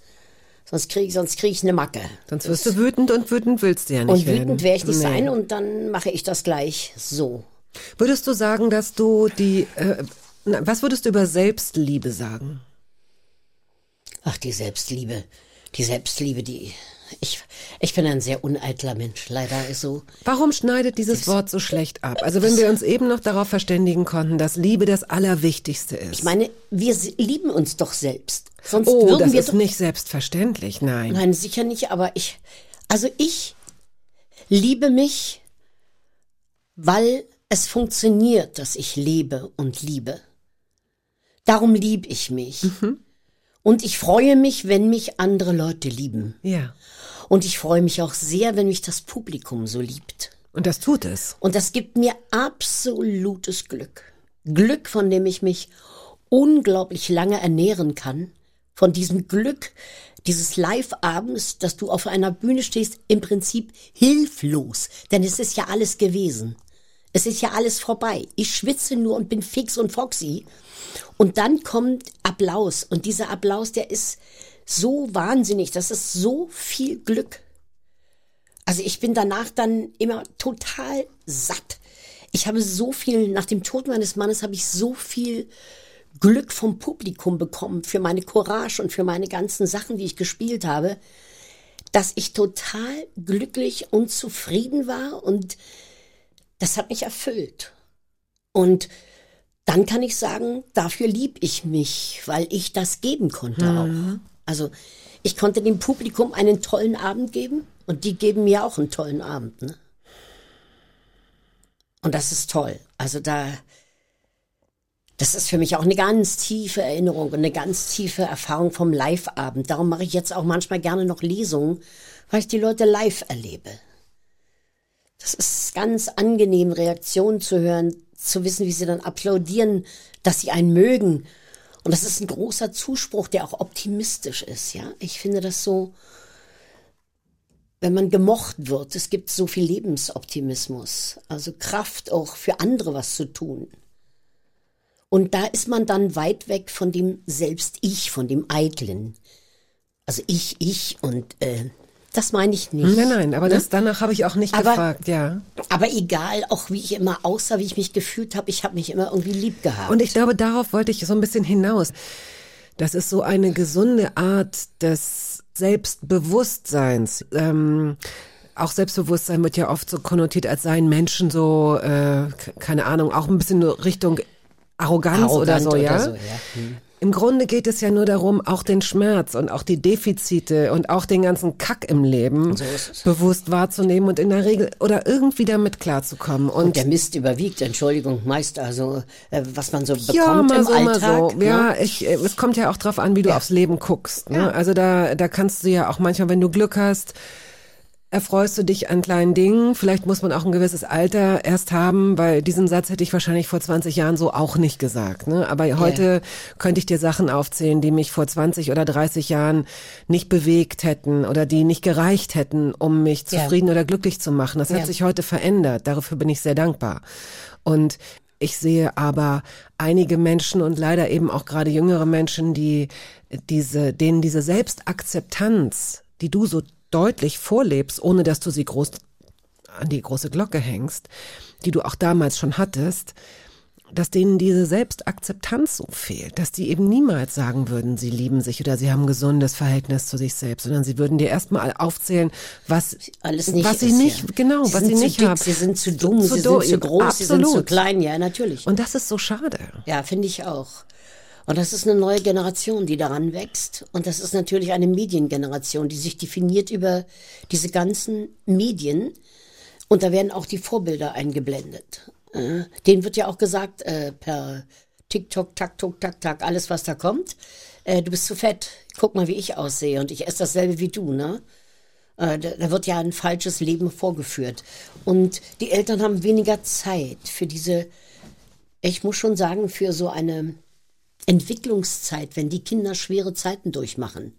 Sonst kriege sonst krieg ich eine Macke. Sonst wirst du wütend und wütend willst du ja nicht und werden. wütend werde ich nicht Nee. sein und dann mache ich das gleich so. Würdest du sagen, dass du die, äh, was würdest du über Selbstliebe sagen? Ach, die Selbstliebe. Die Selbstliebe, die. Ich, ich bin ein sehr uneitler Mensch. Leider ist so. Warum schneidet dieses Wort so schlecht ab? Also wenn wir uns eben noch darauf verständigen konnten, dass Liebe das Allerwichtigste ist. Ich meine, wir lieben uns doch selbst. Sonst oh, würden das ist nicht selbstverständlich, nein. Nein, sicher nicht, aber ich. Also ich liebe mich, weil es funktioniert, dass ich lebe und liebe. Darum liebe ich mich. Mhm. Und ich freue mich, wenn mich andere Leute lieben. Ja. Und ich freue mich auch sehr, wenn mich das Publikum so liebt. Und das tut es. Und das gibt mir absolutes Glück. Glück, von dem ich mich unglaublich lange ernähren kann. Von diesem Glück dieses Live-Abends, dass du auf einer Bühne stehst, im Prinzip hilflos. Denn es ist ja alles gewesen. Es ist ja alles vorbei. Ich schwitze nur und bin fix und foxy. Und dann kommt Applaus. Und dieser Applaus, der ist so wahnsinnig. Das ist so viel Glück. Also ich bin danach dann immer total satt. Ich habe so viel, nach dem Tod meines Mannes habe ich so viel Glück vom Publikum bekommen für meine Courage und für meine ganzen Sachen, die ich gespielt habe, dass ich total glücklich und zufrieden war und das hat mich erfüllt. Und dann kann ich sagen, dafür lieb ich mich, weil ich das geben konnte auch. Also ich konnte dem Publikum einen tollen Abend geben und die geben mir auch einen tollen Abend. Ne? Und das ist toll. Also da, das ist für mich auch eine ganz tiefe Erinnerung und eine ganz tiefe Erfahrung vom Live-Abend. Darum mache ich jetzt auch manchmal gerne noch Lesungen, weil ich die Leute live erlebe. Das ist ganz angenehm, Reaktionen zu hören, zu wissen, wie sie dann applaudieren, dass sie einen mögen. Und das ist ein großer Zuspruch, der auch optimistisch ist, ja. Ich finde das so, wenn man gemocht wird, es gibt so viel Lebensoptimismus, also Kraft auch für andere was zu tun. Und da ist man dann weit weg von dem Selbst-Ich, von dem Eitlen. Also ich, ich und äh, das meine ich nicht. Nein, nein, aber Ne? das, danach habe ich auch nicht Aber- gefragt, ja. Aber egal, auch wie ich immer aussah, wie ich mich gefühlt habe, ich habe mich immer irgendwie lieb gehabt. Und ich glaube, darauf wollte ich so ein bisschen hinaus. Das ist so eine gesunde Art des Selbstbewusstseins. Ähm, auch Selbstbewusstsein wird ja oft so konnotiert, als seien Menschen so, äh, keine Ahnung, auch ein bisschen Richtung Arroganz oder Arrogant so, ja. oder so, ja. Hm. Im Grunde geht es ja nur darum, auch den Schmerz und auch die Defizite und auch den ganzen Kack im Leben So bewusst wahrzunehmen und in der Regel oder irgendwie damit klarzukommen. Und, Und der Mist überwiegt, Entschuldigung, meist also, äh, was man so bekommt ja, mal im so, Alltag. mal so. ne? Ja, ich, äh, es kommt ja auch drauf an, wie du aufs Leben guckst. Ne? Also da, da kannst du ja auch manchmal, wenn du Glück hast, erfreust du dich an kleinen Dingen. Vielleicht muss man auch ein gewisses Alter erst haben, weil diesen Satz hätte ich wahrscheinlich vor 20 Jahren so auch nicht gesagt. Ne? Aber heute könnte ich dir Sachen aufzählen, die mich vor 20 oder 30 Jahren nicht bewegt hätten oder die nicht gereicht hätten, um mich zufrieden oder glücklich zu machen. Das hat Ja. sich heute verändert. Dafür bin ich sehr dankbar. Und ich sehe aber einige Menschen und leider eben auch gerade jüngere Menschen, die diese, denen diese Selbstakzeptanz, die du so deutlich vorlebst, ohne dass du sie groß an die große Glocke hängst, die du auch damals schon hattest, dass denen diese Selbstakzeptanz so fehlt, dass die eben niemals sagen würden, sie lieben sich oder sie haben ein gesundes Verhältnis zu sich selbst, sondern sie würden dir erstmal aufzählen, was Alles nicht was sie nicht, ja. genau, sie was sind sie nicht dick, haben. Sie sind zu dumm, Zu sie sind zu groß, sie sind zu absolut. klein, ja, natürlich. Und das ist so schade. ja, finde ich auch. Und das ist eine neue Generation, die daran wächst. Und das ist natürlich eine Mediengeneration, die sich definiert über diese ganzen Medien. Und da werden auch die Vorbilder eingeblendet. Äh, denen wird ja auch gesagt, äh, per TikTok, Tak, Tuk, Tak, Tak, alles was da kommt. Äh, du bist zu fett. Guck mal, wie ich aussehe. Und ich esse dasselbe wie du, ne? Äh, da, da wird ja ein falsches Leben vorgeführt. Und die Eltern haben weniger Zeit für diese, ich muss schon sagen, für so eine Entwicklungszeit, wenn die Kinder schwere Zeiten durchmachen.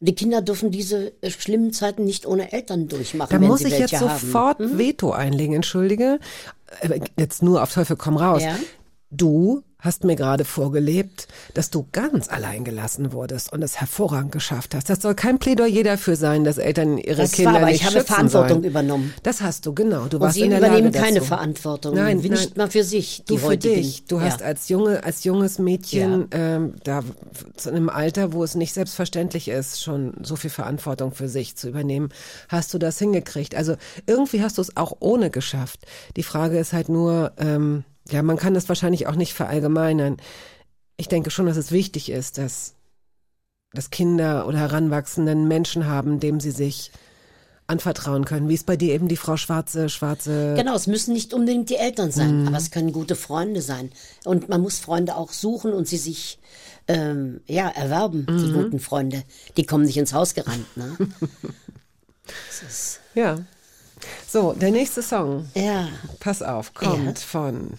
Und die Kinder dürfen diese äh, schlimmen Zeiten nicht ohne Eltern durchmachen. Da muss ich jetzt haben. sofort Hm? Veto einlegen, entschuldige. Äh, Jetzt nur auf Teufel komm raus. Ja. Du hast mir gerade vorgelebt, dass du ganz allein gelassen wurdest und es hervorragend geschafft hast. Das soll kein Plädoyer dafür sein, dass Eltern ihre Das Kinder war, aber nicht ich habe Verantwortung sollen. übernommen. Das hast du, genau. Du Und warst sie in der übernehmen Lage keine dazu. Verantwortung. Nein, nicht nein. mal für sich, Du für dich. Du Ja. hast als junge, als junges Mädchen ähm, da zu einem Alter, wo es nicht selbstverständlich ist, schon so viel Verantwortung für sich zu übernehmen, hast du das hingekriegt. Also irgendwie hast du es auch ohne geschafft. Die Frage ist halt nur, ähm, ja, man kann das wahrscheinlich auch nicht verallgemeinern. Ich denke schon, dass es wichtig ist, dass, dass Kinder oder Heranwachsenden Menschen haben, dem sie sich anvertrauen können, wie es bei dir eben die Frau Schwarze, Schwarze Genau, es müssen nicht unbedingt die Eltern sein, Mhm. aber es können gute Freunde sein. Und man muss Freunde auch suchen und sie sich ähm, ja erwerben, Mhm. die guten Freunde. Die kommen nicht ins Haus gerannt. Ne? Ja. So, der nächste Song, ja, pass auf, kommt von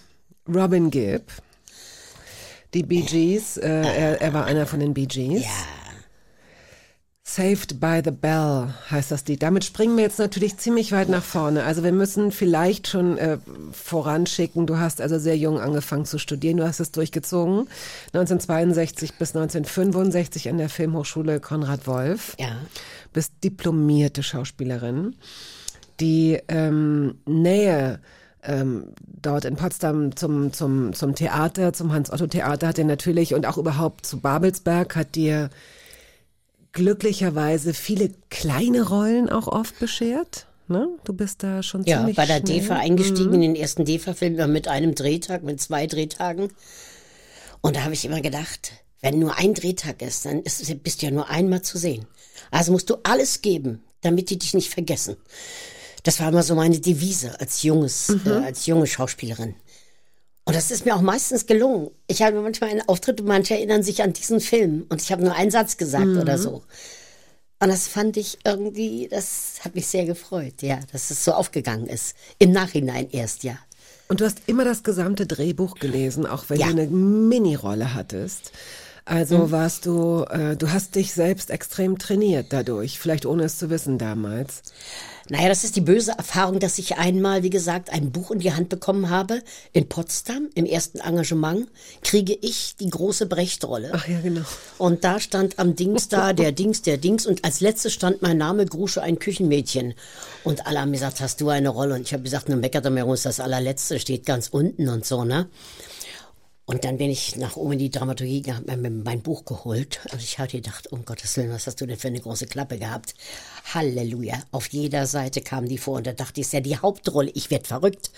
Robin Gibb. Die Bee Gees, äh, er, er war einer von den Bee Gees. ja. Saved by the Bell heißt das Lied. Damit springen wir jetzt natürlich ziemlich weit nach vorne. Also wir müssen vielleicht schon äh, voranschicken. Du hast also sehr jung angefangen zu studieren. Du hast es durchgezogen. 1962 bis 1965 an der Filmhochschule Konrad Wolf. Ja. Bist diplomierte Schauspielerin. Die ähm, Nähe ähm, dort in Potsdam zum, zum, zum Theater, zum Hans-Otto-Theater hat dir natürlich und auch überhaupt zu Babelsberg hat dir glücklicherweise viele kleine Rollen auch oft beschert. Ne? Du bist da schon Ja, ziemlich bei der schnell. DEFA eingestiegen in den ersten DEFA-Film mit einem Drehtag, mit zwei Drehtagen. Und da habe ich immer gedacht, wenn nur ein Drehtag ist, dann ist, bist du ja nur einmal zu sehen. Also musst du alles geben, damit die dich nicht vergessen. Das war immer so meine Devise als junges, äh, als junge Schauspielerin. Und das ist mir auch meistens gelungen. Ich habe manchmal einen Auftritt und manche erinnern sich an diesen Film und ich habe nur einen Satz gesagt oder so. Und das fand ich irgendwie, das hat mich sehr gefreut, ja, dass es so aufgegangen ist. Im Nachhinein erst, ja. Und du hast immer das gesamte Drehbuch gelesen, auch wenn Ja. du eine Mini-Rolle hattest. Also warst du, äh, du hast dich selbst extrem trainiert dadurch, vielleicht ohne es zu wissen damals. Naja, das ist die böse Erfahrung, dass ich einmal, wie gesagt, ein Buch in die Hand bekommen habe. In Potsdam, im ersten Engagement, kriege ich die große Brechtrolle. Ach ja, genau. Und da stand am Dings da, der Dings, der Dings. Und als letztes stand mein Name, Grusche, ein Küchenmädchen. Und alle haben gesagt, hast du eine Rolle? Und ich habe gesagt, nur meckert er mir das allerletzte, steht ganz unten und so, ne? Und dann bin ich nach oben in die Dramaturgie gegangen, hab mir mein Buch geholt. Und ich hatte gedacht, um Gottes Willen, was hast du denn für eine große Klappe gehabt? Halleluja. Auf jeder Seite kamen die vor und da dachte ich, ist ja die Hauptrolle, ich werd verrückt.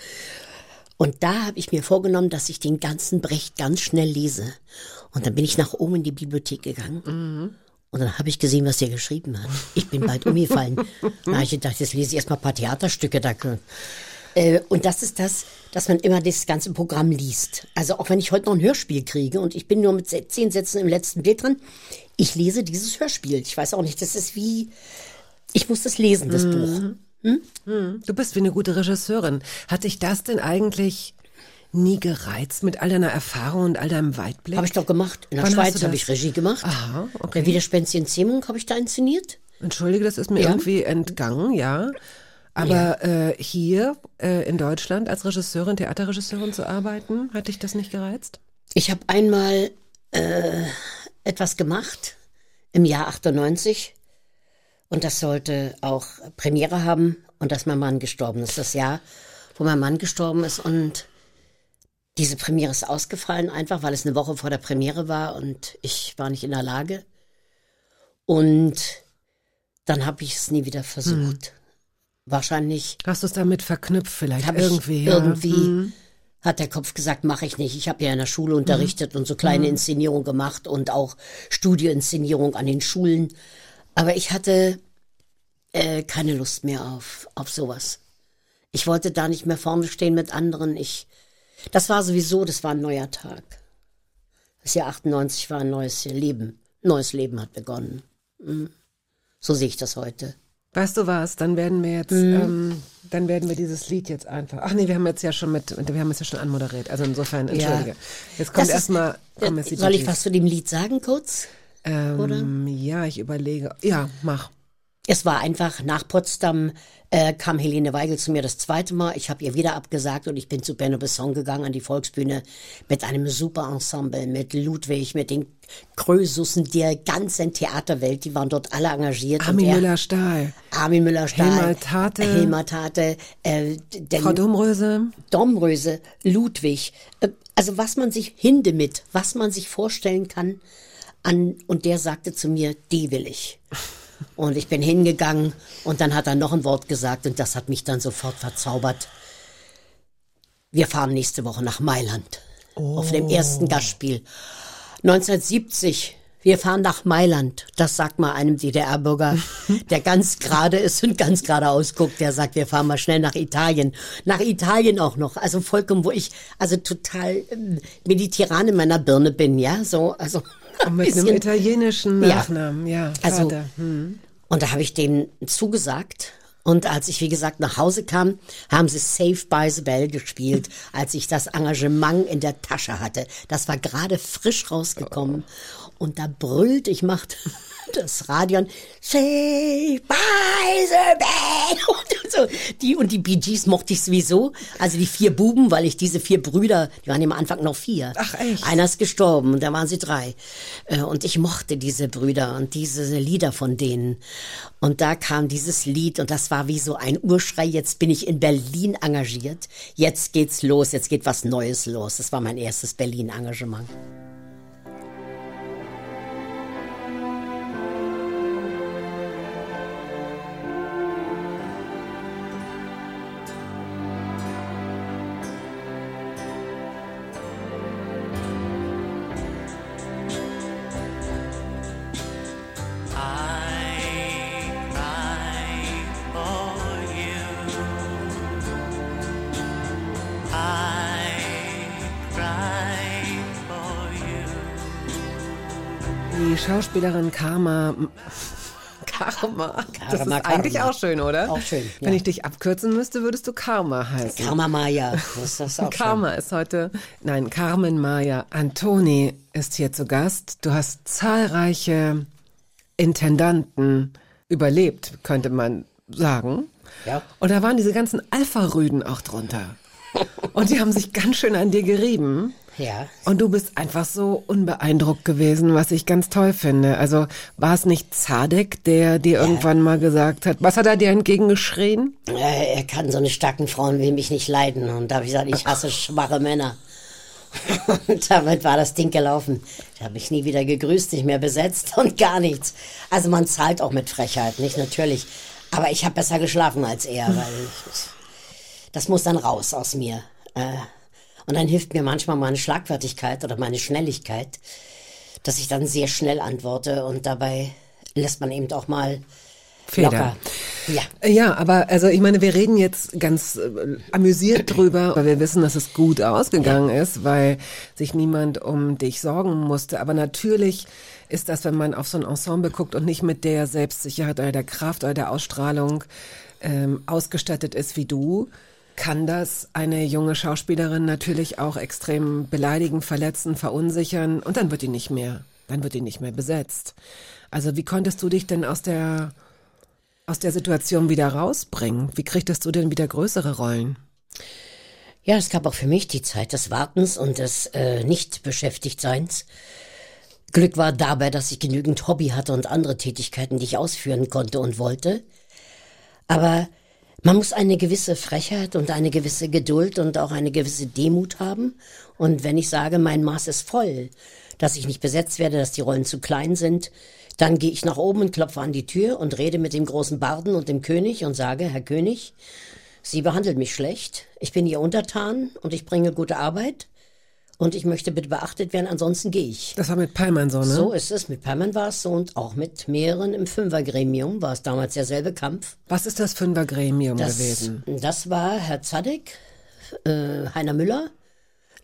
Und da habe ich mir vorgenommen, dass ich den ganzen Brecht ganz schnell lese. Und dann bin ich nach oben in die Bibliothek gegangen. Und dann habe ich gesehen, was der geschrieben hat. Ich bin bald umgefallen. Da habe ich gedacht, jetzt lese ich erstmal ein paar Theaterstücke da. Äh, und das ist das, dass man immer das ganze Programm liest. Also auch wenn ich heute noch ein Hörspiel kriege und ich bin nur mit zehn Sätzen im letzten Bild dran, ich lese dieses Hörspiel. Ich weiß auch nicht, das ist wie, ich muss das lesen, das Buch. Du bist wie eine gute Regisseurin. Hat dich das denn eigentlich nie gereizt mit all deiner Erfahrung und all deinem Weitblick? Habe ich doch gemacht. In der Wann Schweiz habe ich Regie gemacht. Aha, okay. Der Widerspensien Zähmung habe ich da inszeniert. Entschuldige, das ist mir Ja. irgendwie entgangen, ja. Aber äh, hier äh, in Deutschland als Regisseurin, Theaterregisseurin zu arbeiten, hat dich das nicht gereizt? Ich habe einmal äh, etwas gemacht im Jahr 98 und das sollte auch Premiere haben und dass mein Mann gestorben ist. Das Jahr, wo mein Mann gestorben ist und diese Premiere ist ausgefallen, einfach weil es eine Woche vor der Premiere war und ich war nicht in der Lage. Und dann habe ich es nie wieder versucht. Wahrscheinlich Hast du es damit verknüpft vielleicht irgendwie? ja. irgendwie Hm. hat der Kopf gesagt, mache ich nicht. Ich habe ja in der Schule unterrichtet und so kleine Inszenierungen gemacht und auch Studioinszenierung an den Schulen. Aber ich hatte äh, keine Lust mehr auf, auf sowas. Ich wollte da nicht mehr vorne stehen mit anderen. Ich, das war sowieso, das war ein neuer Tag. Das Jahr 98 war ein neues Leben. Neues Leben hat begonnen. Mhm. So sehe ich das heute. Weißt du was? Dann werden wir jetzt, Mhm. ähm, dann werden wir dieses Lied jetzt einfach. Ach nee, wir haben jetzt ja schon mit, wir haben es ja schon anmoderiert. Also insofern, entschuldige. Jetzt kommt erstmal, Soll ich was zu dem Lied sagen kurz? Gees. oder? ähm, Ja, ich überlege. Ja, mach. Es war einfach, nach Potsdam äh, kam Helene Weigel zu mir das zweite Mal. Ich habe ihr wieder abgesagt und ich bin zu Benno Besson gegangen an die Volksbühne mit einem super Ensemble, mit Ludwig, mit den Krösussen der ganzen Theaterwelt. Die waren dort alle engagiert. Armin er- Müller-Stahl, Armin Müller-Stahl. Helmut Tate. Helmut Tate. Äh, Frau Domröse. Domröse, Ludwig, äh, also was man sich, Hindemith, was man sich vorstellen kann an, und der sagte zu mir, die will ich. Und ich bin hingegangen und dann hat er noch ein Wort gesagt und das hat mich dann sofort verzaubert. Wir fahren nächste Woche nach Mailand. Auf dem ersten Gastspiel. 1970. Wir fahren nach Mailand. Das sagt mal einem DDR-Bürger, der ganz gerade ist und ganz geradeaus guckt. Der sagt, wir fahren mal schnell nach Italien. Nach Italien auch noch. Also vollkommen, wo ich also total ähm, mediterran in meiner Birne bin, ja. So, also. Und mit einem bisschen- italienischen Ja. Nachnamen, ja. Also- Vater. Hm. und da habe ich denen zugesagt. Und als ich, wie gesagt, nach Hause kam, haben sie Save by the Bell gespielt, als ich das Engagement in der Tasche hatte. Das war gerade frisch rausgekommen. Und da brüllt, ich machte das Radio an, Save by the Bell. Und so. Die, und die Bee Gees mochte ich sowieso. Also die vier Buben, weil ich diese vier Brüder, die waren am Anfang noch vier. Ach, echt? Einer ist gestorben und da waren sie drei. Äh, Und ich mochte diese Brüder und diese Lieder von denen. Und da kam dieses Lied und das war wie so ein Urschrei. Jetzt bin ich in Berlin engagiert. Jetzt geht's los. Jetzt geht was Neues los. Das war mein erstes Berlin-Engagement. Schauspielerin Karma. Karma. Das ist Karma, eigentlich Karma. auch schön, oder? Auch schön, Wenn ja. ich dich abkürzen müsste, würdest du Karma heißen. Karma Maya. Das ist auch Karma ist heute, nein, Carmen Maya Antoni ist hier zu Gast. Du hast zahlreiche Intendanten überlebt, könnte man sagen. Ja. Und da waren diese ganzen Alpha-Rüden auch drunter. Und die haben sich ganz schön an dir gerieben. Ja. Und du bist einfach so unbeeindruckt gewesen, was ich ganz toll finde. Also war es nicht Zadek, der dir irgendwann mal gesagt hat, was hat er dir entgegengeschrien? Äh, er kann so eine starken Frauen wie mich nicht leiden. Und da habe ich gesagt, ich hasse schwache Männer. Und damit war das Ding gelaufen. Da habe ich nie wieder gegrüßt, nicht mehr besetzt und gar nichts. Also man zahlt auch mit Frechheit, nicht natürlich. Aber ich habe besser geschlafen als er, weil das muss dann raus aus mir. Äh, und dann hilft mir manchmal meine Schlagfertigkeit oder meine Schnelligkeit, dass ich dann sehr schnell antworte und dabei lässt man eben auch mal Feder. locker. Ja. Ja, aber also ich meine, wir reden jetzt ganz äh, amüsiert drüber, weil wir wissen, dass es gut ausgegangen ist, weil sich niemand um dich sorgen musste. Aber natürlich ist das, wenn man auf so ein Ensemble guckt und nicht mit der Selbstsicherheit oder der Kraft oder der Ausstrahlung ähm, ausgestattet ist wie du, kann das eine junge Schauspielerin natürlich auch extrem beleidigen, verletzen, verunsichern und dann wird die nicht mehr, dann wird die nicht mehr besetzt. Also wie konntest du dich denn aus der aus der Situation wieder rausbringen? Wie kriegtest du denn wieder größere Rollen? Ja, es gab auch für mich die Zeit des Wartens und des äh, Nicht-Beschäftigtseins. Glück war dabei, dass ich genügend Hobby hatte und andere Tätigkeiten, die ich ausführen konnte und wollte. Aber man muss eine gewisse Frechheit und eine gewisse Geduld und auch eine gewisse Demut haben. Und wenn ich sage, mein Maß ist voll, dass ich nicht besetzt werde, dass die Rollen zu klein sind, dann gehe ich nach oben und klopfe an die Tür und rede mit dem großen Barden und dem König und sage, Herr König, Sie behandelt mich schlecht, ich bin ihr untertan und ich bringe gute Arbeit und ich möchte bitte beachtet werden, ansonsten gehe ich. Das war mit Palman so, ne? So ist es, mit Perman war es so und auch mit mehreren im Fünfergremium war es damals derselbe Kampf. Was ist das Fünfergremium Das, gewesen? das war Herr Zadek, äh, Heiner Müller,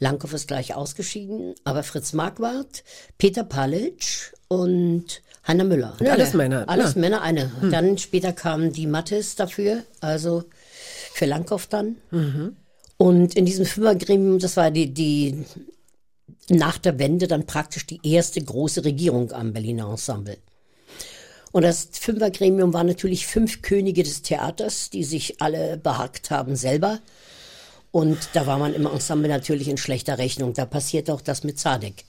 Langhoff ist gleich ausgeschieden, aber Fritz Marquardt, Peter Palic und Heiner Müller. Und alles Männer, Alles ja. Hm. Männer, eine. Dann später kamen die Mattes dafür, also für Langhoff dann. Mhm. Und in diesem Fünfergremium, das war die, die nach der Wende dann praktisch die erste große Regierung am Berliner Ensemble. Und das Fünfergremium war natürlich fünf Könige des Theaters, die sich alle behagt haben selber. Und da war man im Ensemble natürlich in schlechter Rechnung. Da passiert auch das mit Zadek.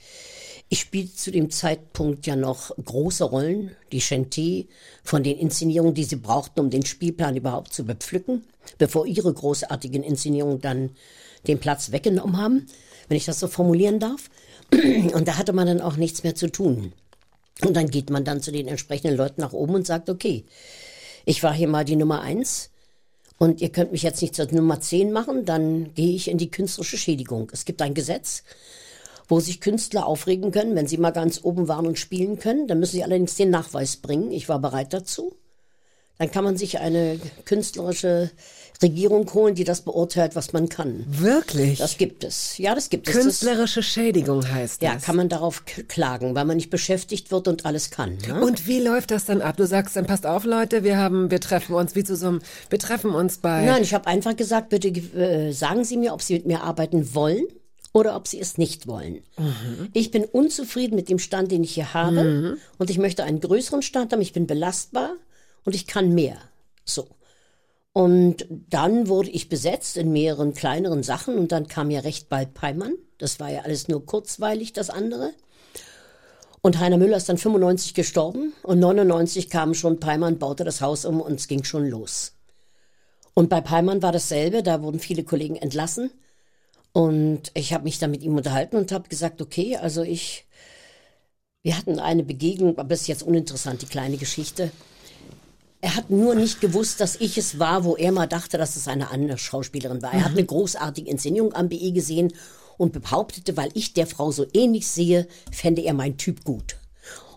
Ich spielte zu dem Zeitpunkt ja noch große Rollen, die Chanté, von den Inszenierungen, die sie brauchten, um den Spielplan überhaupt zu bepflücken, bevor ihre großartigen Inszenierungen dann den Platz weggenommen haben, wenn ich das so formulieren darf. Und da hatte man dann auch nichts mehr zu tun. Und dann geht man dann zu den entsprechenden Leuten nach oben und sagt, okay, ich war hier mal die Nummer eins und ihr könnt mich jetzt nicht zur Nummer zehn machen, dann gehe ich in die künstlerische Schädigung. Es gibt ein Gesetz, wo sich Künstler aufregen können, wenn sie mal ganz oben waren und spielen können. Dann müssen sie allerdings den Nachweis bringen. Ich war bereit dazu. Dann kann man sich eine künstlerische Regierung holen, die das beurteilt, was man kann. Wirklich? Das gibt es. Ja, das gibt es. Das- Künstlerische Schädigung heißt ja, das. kann man darauf klagen, weil man nicht beschäftigt wird und alles kann. Ne? Und wie läuft das dann ab? Du sagst dann, passt auf, Leute, wir haben, wir treffen uns wie zu so einem, wir treffen uns bei. Nein, ich habe einfach gesagt, bitte äh, sagen Sie mir, ob Sie mit mir arbeiten wollen oder ob Sie es nicht wollen. Ich bin unzufrieden mit dem Stand, den ich hier habe und ich möchte einen größeren Stand haben. Ich bin belastbar und ich kann mehr. So. Und dann wurde ich besetzt in mehreren kleineren Sachen und dann kam ja recht bald Peimann. Das war ja alles nur kurzweilig, das andere. Und Heiner Müller ist dann 95 gestorben und 99 kam schon Peimann, baute das Haus um und es ging schon los. Und bei Peimann war dasselbe, da wurden viele Kollegen entlassen. Und ich habe mich dann mit ihm unterhalten und habe gesagt, okay, also ich, wir hatten eine Begegnung, aber ist jetzt uninteressant, die kleine Geschichte. Er hat nur nicht gewusst, dass ich es war, wo er mal dachte, dass es eine andere Schauspielerin war. Er hat eine großartige Inszenierung am BE gesehen und behauptete, weil ich der Frau so ähnlich sehe, fände er mein Typ gut.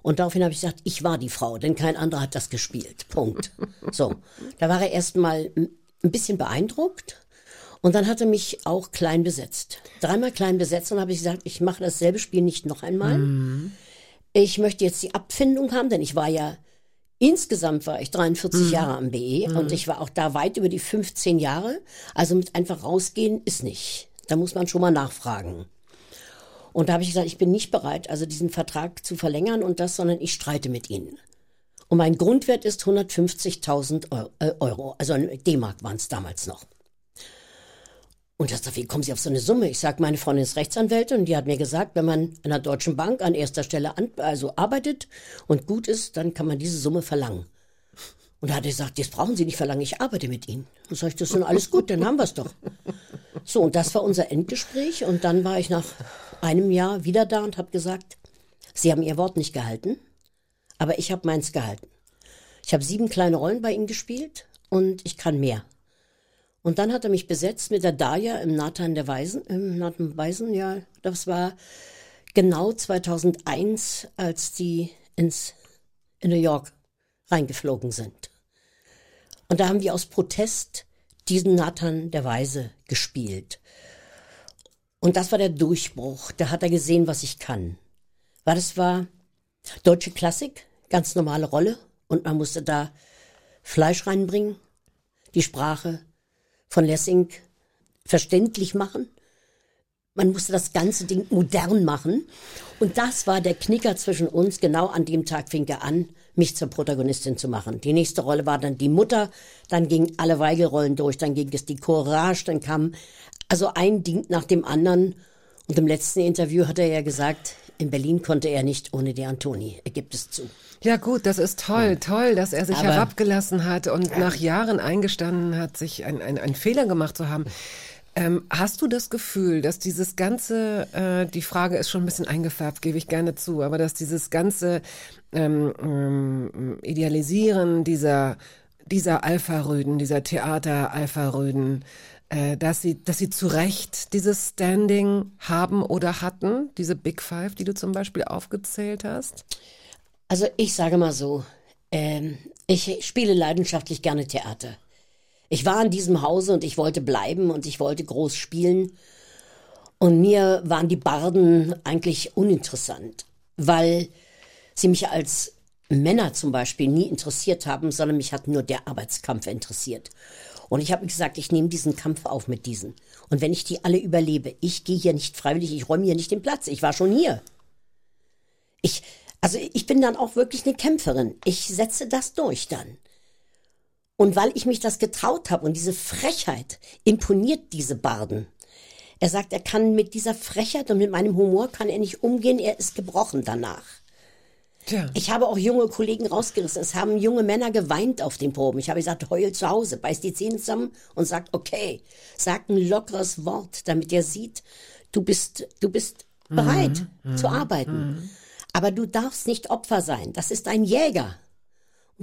Und daraufhin habe ich gesagt, ich war die Frau, denn kein anderer hat das gespielt. Punkt. So, da war er erstmal ein bisschen beeindruckt und dann hat er mich auch klein besetzt. Dreimal klein besetzt und habe ich gesagt, ich mache dasselbe Spiel nicht noch einmal. Ich möchte jetzt die Abfindung haben, denn ich war ja Insgesamt war ich 43 Jahre am BE und ich war auch da weit über die 15 Jahre. Also mit einfach rausgehen ist nicht. Da muss man schon mal nachfragen. Und da habe ich gesagt, ich bin nicht bereit, also diesen Vertrag zu verlängern und das, sondern ich streite mit Ihnen. Und mein Grundwert ist 150.000 Eu- äh, Euro, also D-Mark waren es damals noch. Und dachte, wie kommen Sie auf so eine Summe? Ich sage, meine Freundin ist Rechtsanwältin und die hat mir gesagt, wenn man an der Deutschen Bank an erster Stelle an, also arbeitet und gut ist, dann kann man diese Summe verlangen. Und da hat er gesagt, das brauchen Sie nicht verlangen, ich arbeite mit Ihnen. Und sag ich, das ist nun alles gut, dann haben wir es doch. So, und das war unser Endgespräch und dann war ich nach einem Jahr wieder da und habe gesagt, Sie haben Ihr Wort nicht gehalten, aber ich habe meins gehalten. Ich habe sieben kleine Rollen bei Ihnen gespielt und ich kann mehr. Und dann hat er mich besetzt mit der Daya im Nathan der Weisen, im Nathan Weisen, ja, das war genau 2001, als die ins, in New York reingeflogen sind. Und da haben wir aus Protest diesen Nathan der Weise gespielt. Und das war der Durchbruch. Da hat er gesehen, was ich kann. Weil das war deutsche Klassik, ganz normale Rolle. Und man musste da Fleisch reinbringen, die Sprache von Lessing verständlich machen. Man musste das ganze Ding modern machen. Und das war der Knicker zwischen uns. Genau an dem Tag fing er an, mich zur Protagonistin zu machen. Die nächste Rolle war dann die Mutter. Dann gingen alle Weigelrollen durch. Dann ging es die Courage. Dann kam also ein Ding nach dem anderen. Und im letzten Interview hat er ja gesagt, in Berlin konnte er nicht ohne die Antoni. Er gibt es zu. Ja gut, das ist toll, toll, dass er sich Aber- herabgelassen hat und nach Jahren eingestanden hat, sich ein, ein, einen Fehler gemacht zu haben. Ähm, hast du das Gefühl, dass dieses ganze, äh, die Frage ist schon ein bisschen eingefärbt, gebe ich gerne zu, aber dass dieses ganze ähm, ähm, Idealisieren dieser dieser Alpha-Rüden, dieser Theater-Alpha-Rüden, dass sie, dass sie zu Recht dieses Standing haben oder hatten, diese Big Five, die du zum Beispiel aufgezählt hast? Also ich sage mal so, ähm, ich spiele leidenschaftlich gerne Theater. Ich war in diesem Hause und ich wollte bleiben und ich wollte groß spielen. Und mir waren die Barden eigentlich uninteressant, weil sie mich als Männer zum Beispiel nie interessiert haben, sondern mich hat nur der Arbeitskampf interessiert. Und ich habe gesagt, ich nehme diesen Kampf auf mit diesen. Und wenn ich die alle überlebe, ich gehe hier nicht freiwillig, ich räume hier nicht den Platz. Ich war schon hier. Ich, also ich bin dann auch wirklich eine Kämpferin. Ich setze das durch dann. Und weil ich mich das getraut habe und diese Frechheit imponiert diese Barden. Er sagt, er kann mit dieser Frechheit und mit meinem Humor kann er nicht umgehen, er ist gebrochen danach. Tja. Ich habe auch junge Kollegen rausgerissen. Es haben junge Männer geweint auf den Proben. Ich habe gesagt, heul zu Hause, beiß die Zähne zusammen und sagt, okay, sag ein lockeres Wort, damit er sieht, du bist, du bist bereit zu arbeiten. Aber du darfst nicht Opfer sein. Das ist ein Jäger.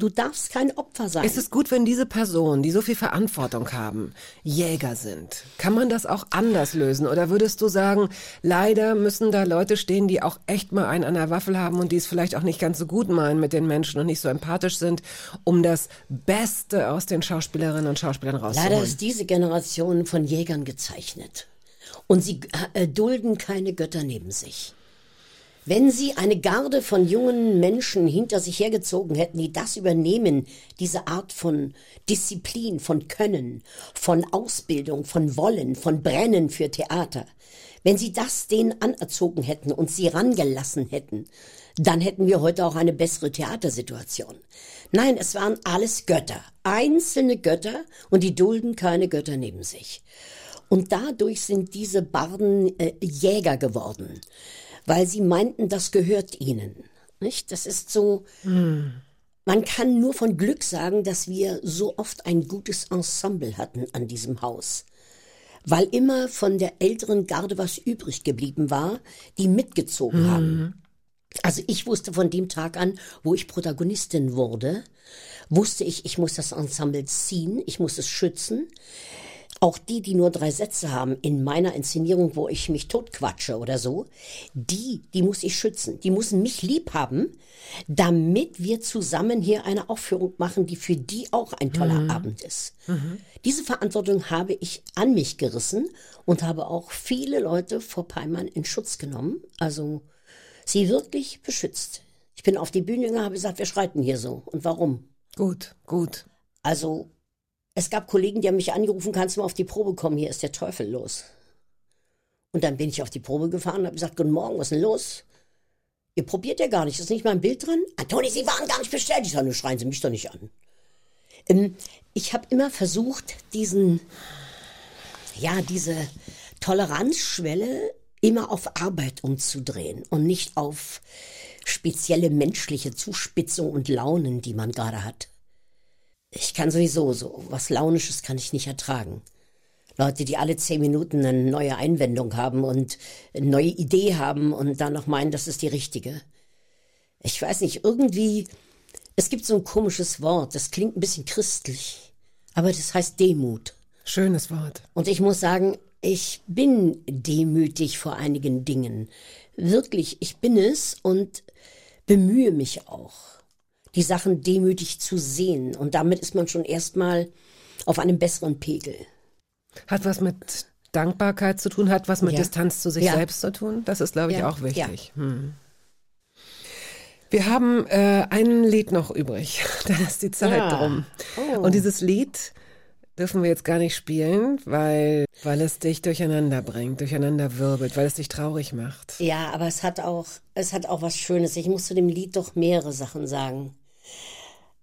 Du darfst kein Opfer sein. Ist es gut, wenn diese Personen, die so viel Verantwortung haben, Jäger sind? Kann man das auch anders lösen? Oder würdest du sagen, leider müssen da Leute stehen, die auch echt mal einen an der Waffel haben und die es vielleicht auch nicht ganz so gut meinen mit den Menschen und nicht so empathisch sind, um das Beste aus den Schauspielerinnen und Schauspielern rauszuholen? Leider ist diese Generation von Jägern gezeichnet. Und sie äh, dulden keine Götter neben sich. Wenn sie eine Garde von jungen Menschen hinter sich hergezogen hätten, die das übernehmen, diese Art von Disziplin, von Können, von Ausbildung, von Wollen, von Brennen für Theater, wenn sie das denen anerzogen hätten und sie rangelassen hätten, dann hätten wir heute auch eine bessere Theatersituation. Nein, es waren alles Götter, einzelne Götter, und die dulden keine Götter neben sich. Und dadurch sind diese Barden äh, Jäger geworden weil sie meinten, das gehört ihnen. Nicht? Das ist so. Man kann nur von Glück sagen, dass wir so oft ein gutes Ensemble hatten an diesem Haus. Weil immer von der älteren Garde was übrig geblieben war, die mitgezogen haben. Also ich wusste von dem Tag an, wo ich Protagonistin wurde, wusste ich, ich muss das Ensemble ziehen, ich muss es schützen. Auch die, die nur drei Sätze haben in meiner Inszenierung, wo ich mich totquatsche oder so, die, die muss ich schützen. Die müssen mich lieb haben, damit wir zusammen hier eine Aufführung machen, die für die auch ein toller Abend ist. Diese Verantwortung habe ich an mich gerissen und habe auch viele Leute vor Peimann in Schutz genommen. Also sie wirklich beschützt. Ich bin auf die Bühne gegangen, habe gesagt, wir schreiten hier so. Und warum? Gut, gut. Also, es gab Kollegen, die haben mich angerufen, kannst du mal auf die Probe kommen, hier ist der Teufel los. Und dann bin ich auf die Probe gefahren und habe gesagt, guten Morgen, was ist denn los? Ihr probiert ja gar nicht, ist nicht mal ein Bild dran? Antoni, Sie waren gar nicht bestellt. Ich sage, nur schreien Sie mich doch nicht an. Ähm, ich habe immer versucht, diesen, ja, diese Toleranzschwelle immer auf Arbeit umzudrehen und nicht auf spezielle menschliche Zuspitzung und Launen, die man gerade hat. Ich kann sowieso so was Launisches kann ich nicht ertragen. Leute, die alle zehn Minuten eine neue Einwendung haben und eine neue Idee haben und dann noch meinen, das ist die richtige. Ich weiß nicht, irgendwie, es gibt so ein komisches Wort, das klingt ein bisschen christlich, aber das heißt Demut. Schönes Wort. Und ich muss sagen, ich bin demütig vor einigen Dingen. Wirklich, ich bin es und bemühe mich auch, die Sachen demütig zu sehen. Und damit ist man schon erstmal auf einem besseren Pegel. Hat was mit Dankbarkeit zu tun, hat was mit Ja. Distanz zu sich Ja. selbst zu tun. Das ist, glaube ich, Ja. auch wichtig. Hm. Wir haben äh, ein Lied noch übrig. Dann ist die Zeit drum. Oh. Und dieses Lied dürfen wir jetzt gar nicht spielen, weil, weil es dich durcheinander bringt, durcheinander wirbelt, weil es dich traurig macht. Ja, aber es hat auch, es hat auch was Schönes. Ich muss zu dem Lied doch mehrere Sachen sagen.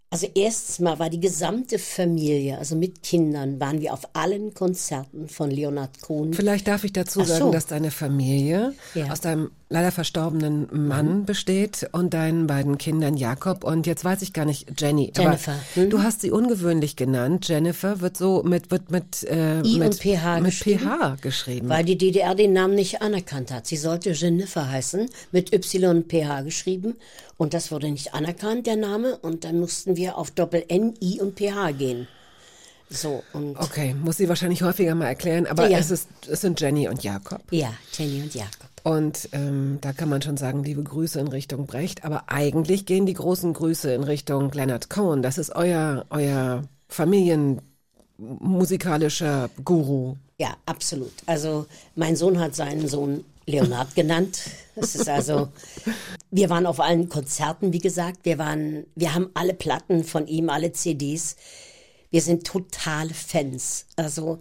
Also erstens mal war die gesamte Familie, also mit Kindern, waren wir auf allen Konzerten von Leonard Cohen. Vielleicht darf ich dazu so. sagen, dass deine Familie Ja. aus deinem leider verstorbenen Mann besteht und deinen beiden Kindern Jakob und jetzt weiß ich gar nicht Jenny. Jennifer, Aber hm? Du hast sie ungewöhnlich genannt. Jennifer wird so mit mit mit äh, I mit, und PH mit geschrieben. PH geschrieben. Weil die DDR den Namen nicht anerkannt hat. Sie sollte Jennifer heißen, mit Y und PH geschrieben. Und das wurde nicht anerkannt, der Name. Und dann mussten wir auf Doppel N, I und PH gehen. So, und okay, muss sie wahrscheinlich häufiger mal erklären, aber Ja. es ist es sind Jenny und Jakob. ja, Jenny und Jakob. Und ähm, da kann man schon sagen, liebe Grüße in Richtung Brecht. Aber eigentlich gehen die großen Grüße in Richtung Leonard Cohen. Das ist euer, euer familienmusikalischer Guru. Ja, absolut. Also mein Sohn hat seinen Sohn Leonard genannt. Das ist also, wir waren auf allen Konzerten, wie gesagt. Wir waren, wir haben alle Platten von ihm, alle CDs. Wir sind totale Fans. Also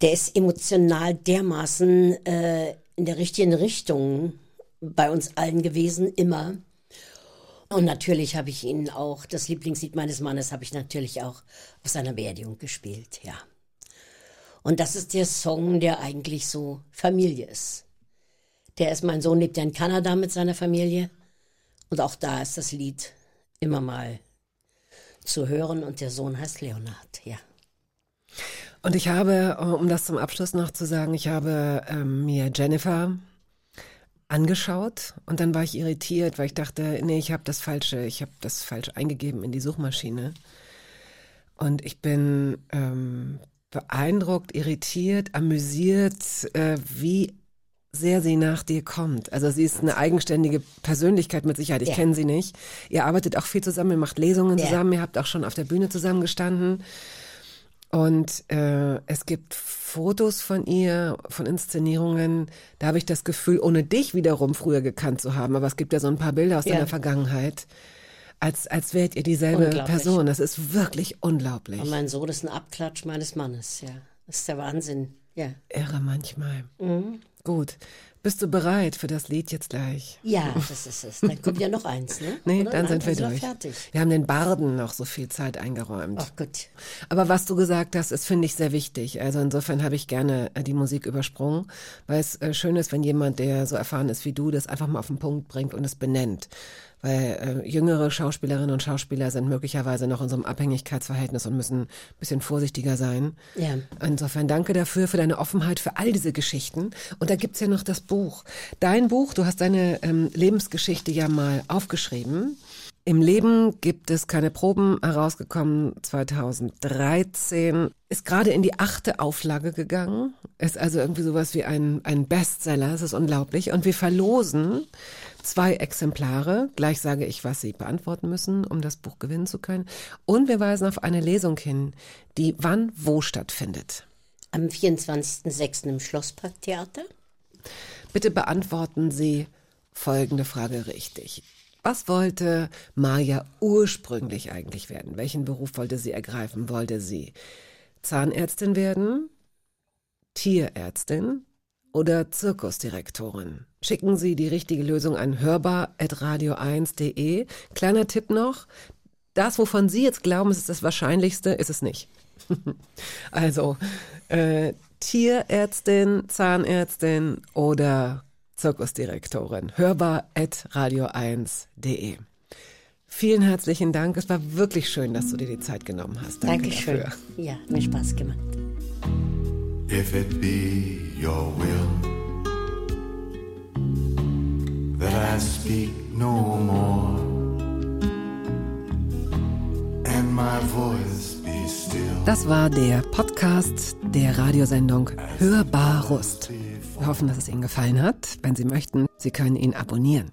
der ist emotional dermaßen äh, in der richtigen Richtung bei uns allen gewesen, immer. Und natürlich habe ich ihn auch, das Lieblingslied meines Mannes habe ich natürlich auch auf seiner Beerdigung gespielt, ja. Und das ist der Song, der eigentlich so Familie ist. Der ist, mein Sohn lebt ja in Kanada mit seiner Familie. Und auch da ist das Lied immer mal zu hören. Und der Sohn heißt Leonard, ja. Und ich habe, äh, um das zum Abschluss noch zu sagen, ich habe ähm, mir Jennifer angeschaut und dann war ich irritiert, weil ich dachte, nee, ich habe das falsche, ich habe das falsch eingegeben in die Suchmaschine. Und ich bin ähm, beeindruckt, irritiert, amüsiert, äh, wie sehr sie nach dir kommt. Also sie ist eine eigenständige Persönlichkeit mit Sicherheit. Ich Ja. kenne sie nicht. Ihr arbeitet auch viel zusammen, ihr macht Lesungen Ja. zusammen, ihr habt auch schon auf der Bühne zusammengestanden. Und äh, es gibt Fotos von ihr, von Inszenierungen. Da habe ich das Gefühl, ohne dich wiederum früher gekannt zu haben. Aber es gibt ja so ein paar Bilder aus Ja. deiner Vergangenheit, als, als wärt ihr dieselbe. Person. Das ist wirklich unglaublich. Und mein Sohn ist ein Abklatsch meines Mannes, ja. Das ist der Wahnsinn, ja. Irre manchmal. Mhm. Gut. Bist du bereit für das Lied jetzt gleich? Ja, das ist es. Dann kommt ja noch eins, ne? Nee, Oder? dann sind wir wir durch. fertig. Wir haben den Barden noch so viel Zeit eingeräumt. Ach gut. Aber was du gesagt hast, ist, finde ich, sehr wichtig. Also insofern habe ich gerne äh, die Musik übersprungen, weil es äh, schön ist, wenn jemand, der so erfahren ist wie du, das einfach mal auf den Punkt bringt und es benennt. Weil äh, jüngere Schauspielerinnen und Schauspieler sind möglicherweise noch in so einem Abhängigkeitsverhältnis und müssen ein bisschen vorsichtiger sein. Ja. Insofern danke dafür, für deine Offenheit, für all diese Geschichten. Und da gibt's ja noch das Buch. Dein Buch, du hast deine ähm, Lebensgeschichte ja mal aufgeschrieben. Im Leben gibt es keine Proben, herausgekommen 2013, ist gerade in die achte Auflage gegangen, ist also irgendwie sowas wie ein, ein Bestseller, es ist unglaublich. Und wir verlosen zwei Exemplare, gleich sage ich, was Sie beantworten müssen, um das Buch gewinnen zu können. Und wir weisen auf eine Lesung hin, die wann wo stattfindet. Am 24.06. im Schlossparktheater. Bitte beantworten Sie folgende Frage richtig. Was wollte Maja ursprünglich eigentlich werden? Welchen Beruf wollte sie ergreifen? Wollte sie Zahnärztin werden, Tierärztin oder Zirkusdirektorin? Schicken Sie die richtige Lösung an hörbar.radio1.de. Kleiner Tipp noch. Das, wovon Sie jetzt glauben, es ist das Wahrscheinlichste, ist es nicht. also, äh, Tierärztin, Zahnärztin oder Zirkusdirektorin. Hörbar at radio1.de. Vielen herzlichen Dank. Es war wirklich schön, dass du dir die Zeit genommen hast. Danke Dankeschön. dafür. Ja, hat mir Spaß gemacht. If it be your will that I speak no more and my voice be still. Das war der Podcast der Radiosendung Hörbar Rust. Wir hoffen, dass es Ihnen gefallen hat. Wenn Sie möchten, Sie können ihn abonnieren.